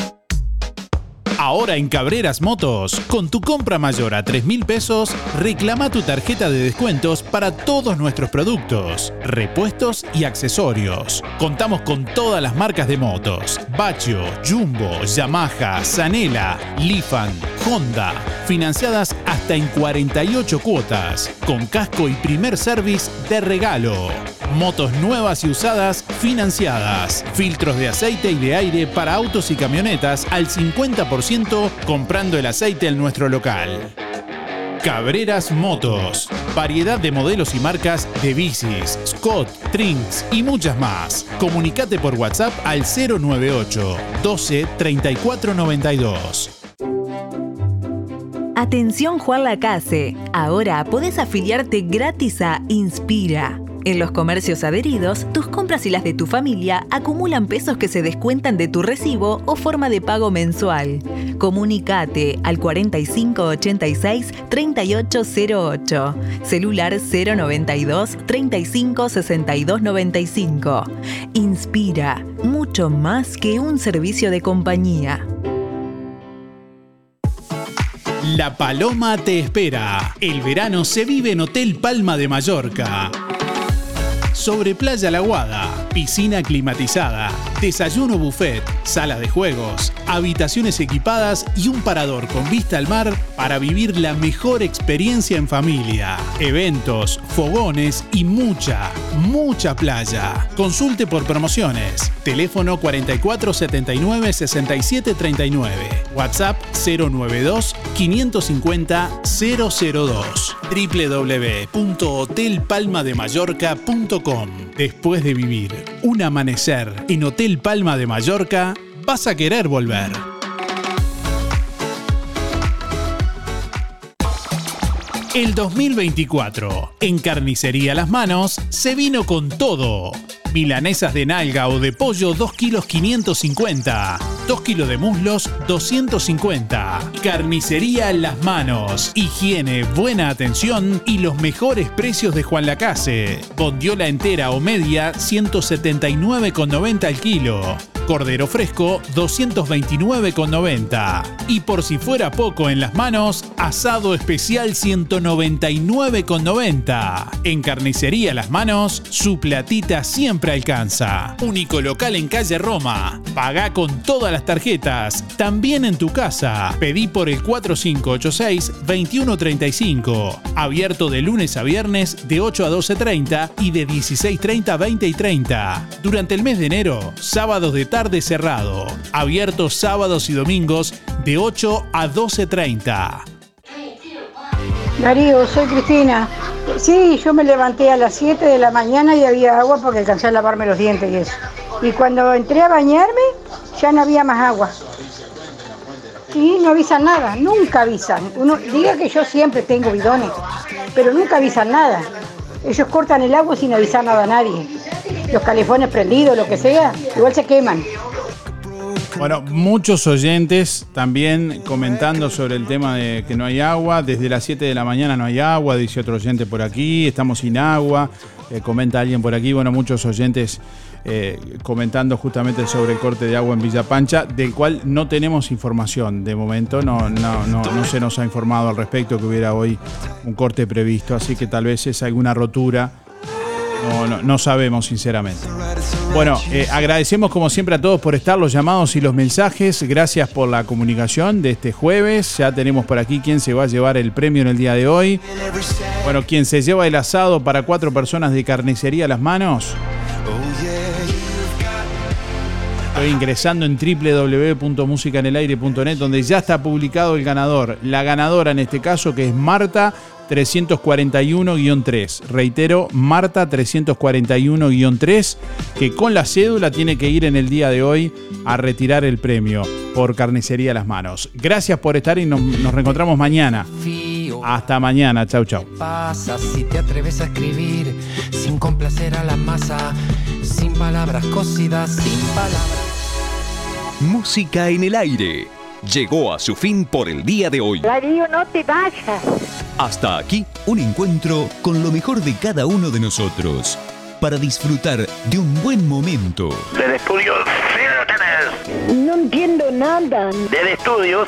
Ahora en Cabreras Motos, con tu compra mayor a 3 mil pesos, reclama tu tarjeta de descuentos para todos nuestros productos, repuestos y accesorios. Contamos con todas las marcas de motos: Bachio, Jumbo, Yamaha, Zanela, Lifan, Honda, financiadas hasta en 48 cuotas, con casco y primer service de regalo. Motos nuevas y usadas financiadas. Filtros de aceite y de aire para autos y camionetas al 50% comprando el aceite en nuestro local. Cabreras Motos. Variedad de modelos y marcas de bicis, Scott, Trinks y muchas más. Comunicate por WhatsApp al 098 12 34 92. Atención Juan Lacase, ahora podés afiliarte gratis a Inspira. En los comercios adheridos, tus compras y las de tu familia acumulan pesos que se descuentan de tu recibo o forma de pago mensual. Comunicate al 4586-3808, celular 092 35 62 95. Inspira, mucho más que un servicio de compañía. La Paloma te espera. El verano se vive en Hotel Palma de Mallorca. Sobre Playa La Guada, piscina climatizada, desayuno buffet, sala de juegos, habitaciones equipadas y un parador con vista al mar para vivir la mejor experiencia en familia. Eventos, fogones y mucha, mucha playa. Consulte por promociones. Teléfono 4479 6739. WhatsApp 092 550 002. www.hotelpalmademallorca.com. Después de vivir un amanecer en Hotel Palma de Mallorca, vas a querer volver. El 2024, en Carnicería Las Manos, se vino con todo. Milanesas de nalga o de pollo 2 kilos 550. 2 kilos de muslos 250. Carnicería Las Manos. Higiene, buena atención y los mejores precios de Juan Lacase. Bondiola entera o media 179,90 al kilo. Cordero fresco 229,90. Y por si fuera poco en las manos, asado especial 199,90. En carnicería Las Manos, su platita siempre alcanza. Único local en calle Roma. Paga con todas las tarjetas, también en tu casa. Pedí por el 4586-2135. Abierto de lunes a viernes de 8 a 12.30 y de 16.30 a 20 y 30. Durante el mes de enero, sábados de tarde cerrado. Abierto sábados y domingos de 8 a 12.30. Darío, soy Cristina. Sí, yo me levanté a las 7 de la mañana y había agua porque alcancé a lavarme los dientes y eso. Y cuando entré a bañarme, ya no había más agua. Sí, no avisan nada, nunca avisan. Uno diga que yo siempre tengo bidones, pero nunca avisan nada. Ellos cortan el agua sin avisar nada a nadie. Los calefones prendidos, lo que sea, igual se queman. Bueno, muchos oyentes también comentando sobre el tema de que no hay agua. Desde las 7 de la mañana no hay agua, dice otro oyente por aquí. Estamos sin agua. eh, comenta alguien por aquí. Bueno, muchos oyentes eh, comentando justamente sobre el corte de agua en Villa Pancha, del cual no tenemos información de momento. No, no, no, no se nos ha informado al respecto que hubiera hoy un corte previsto. Así que tal vez es alguna rotura. No, no, no sabemos, sinceramente. Bueno, eh, agradecemos como siempre a todos por estar, los llamados y los mensajes. Gracias por la comunicación de este jueves. Ya tenemos por aquí quién se va a llevar el premio en el día de hoy. Bueno, quien se lleva el asado para cuatro personas de carnicería a las manos. Estoy ingresando en www.musicanelaire.net donde ya está publicado el ganador. La ganadora en este caso que es Marta 341-3. Reitero, Marta 341-3, que con la cédula tiene que ir en el día de hoy a retirar el premio por carnicería a las manos. Gracias por estar y nos, nos reencontramos mañana. Hasta mañana. Chau, chau. pasa si te atreves a escribir sin complacer a la masa, sin palabras cocidas, sin palabras. Música en el aire. Llegó a su fin por el día de hoy. Darío, no te vayas. Hasta aquí un encuentro con lo mejor de cada uno de nosotros para disfrutar de un buen momento. Del estudio, sí lo tenés. No entiendo nada. Desde estudios,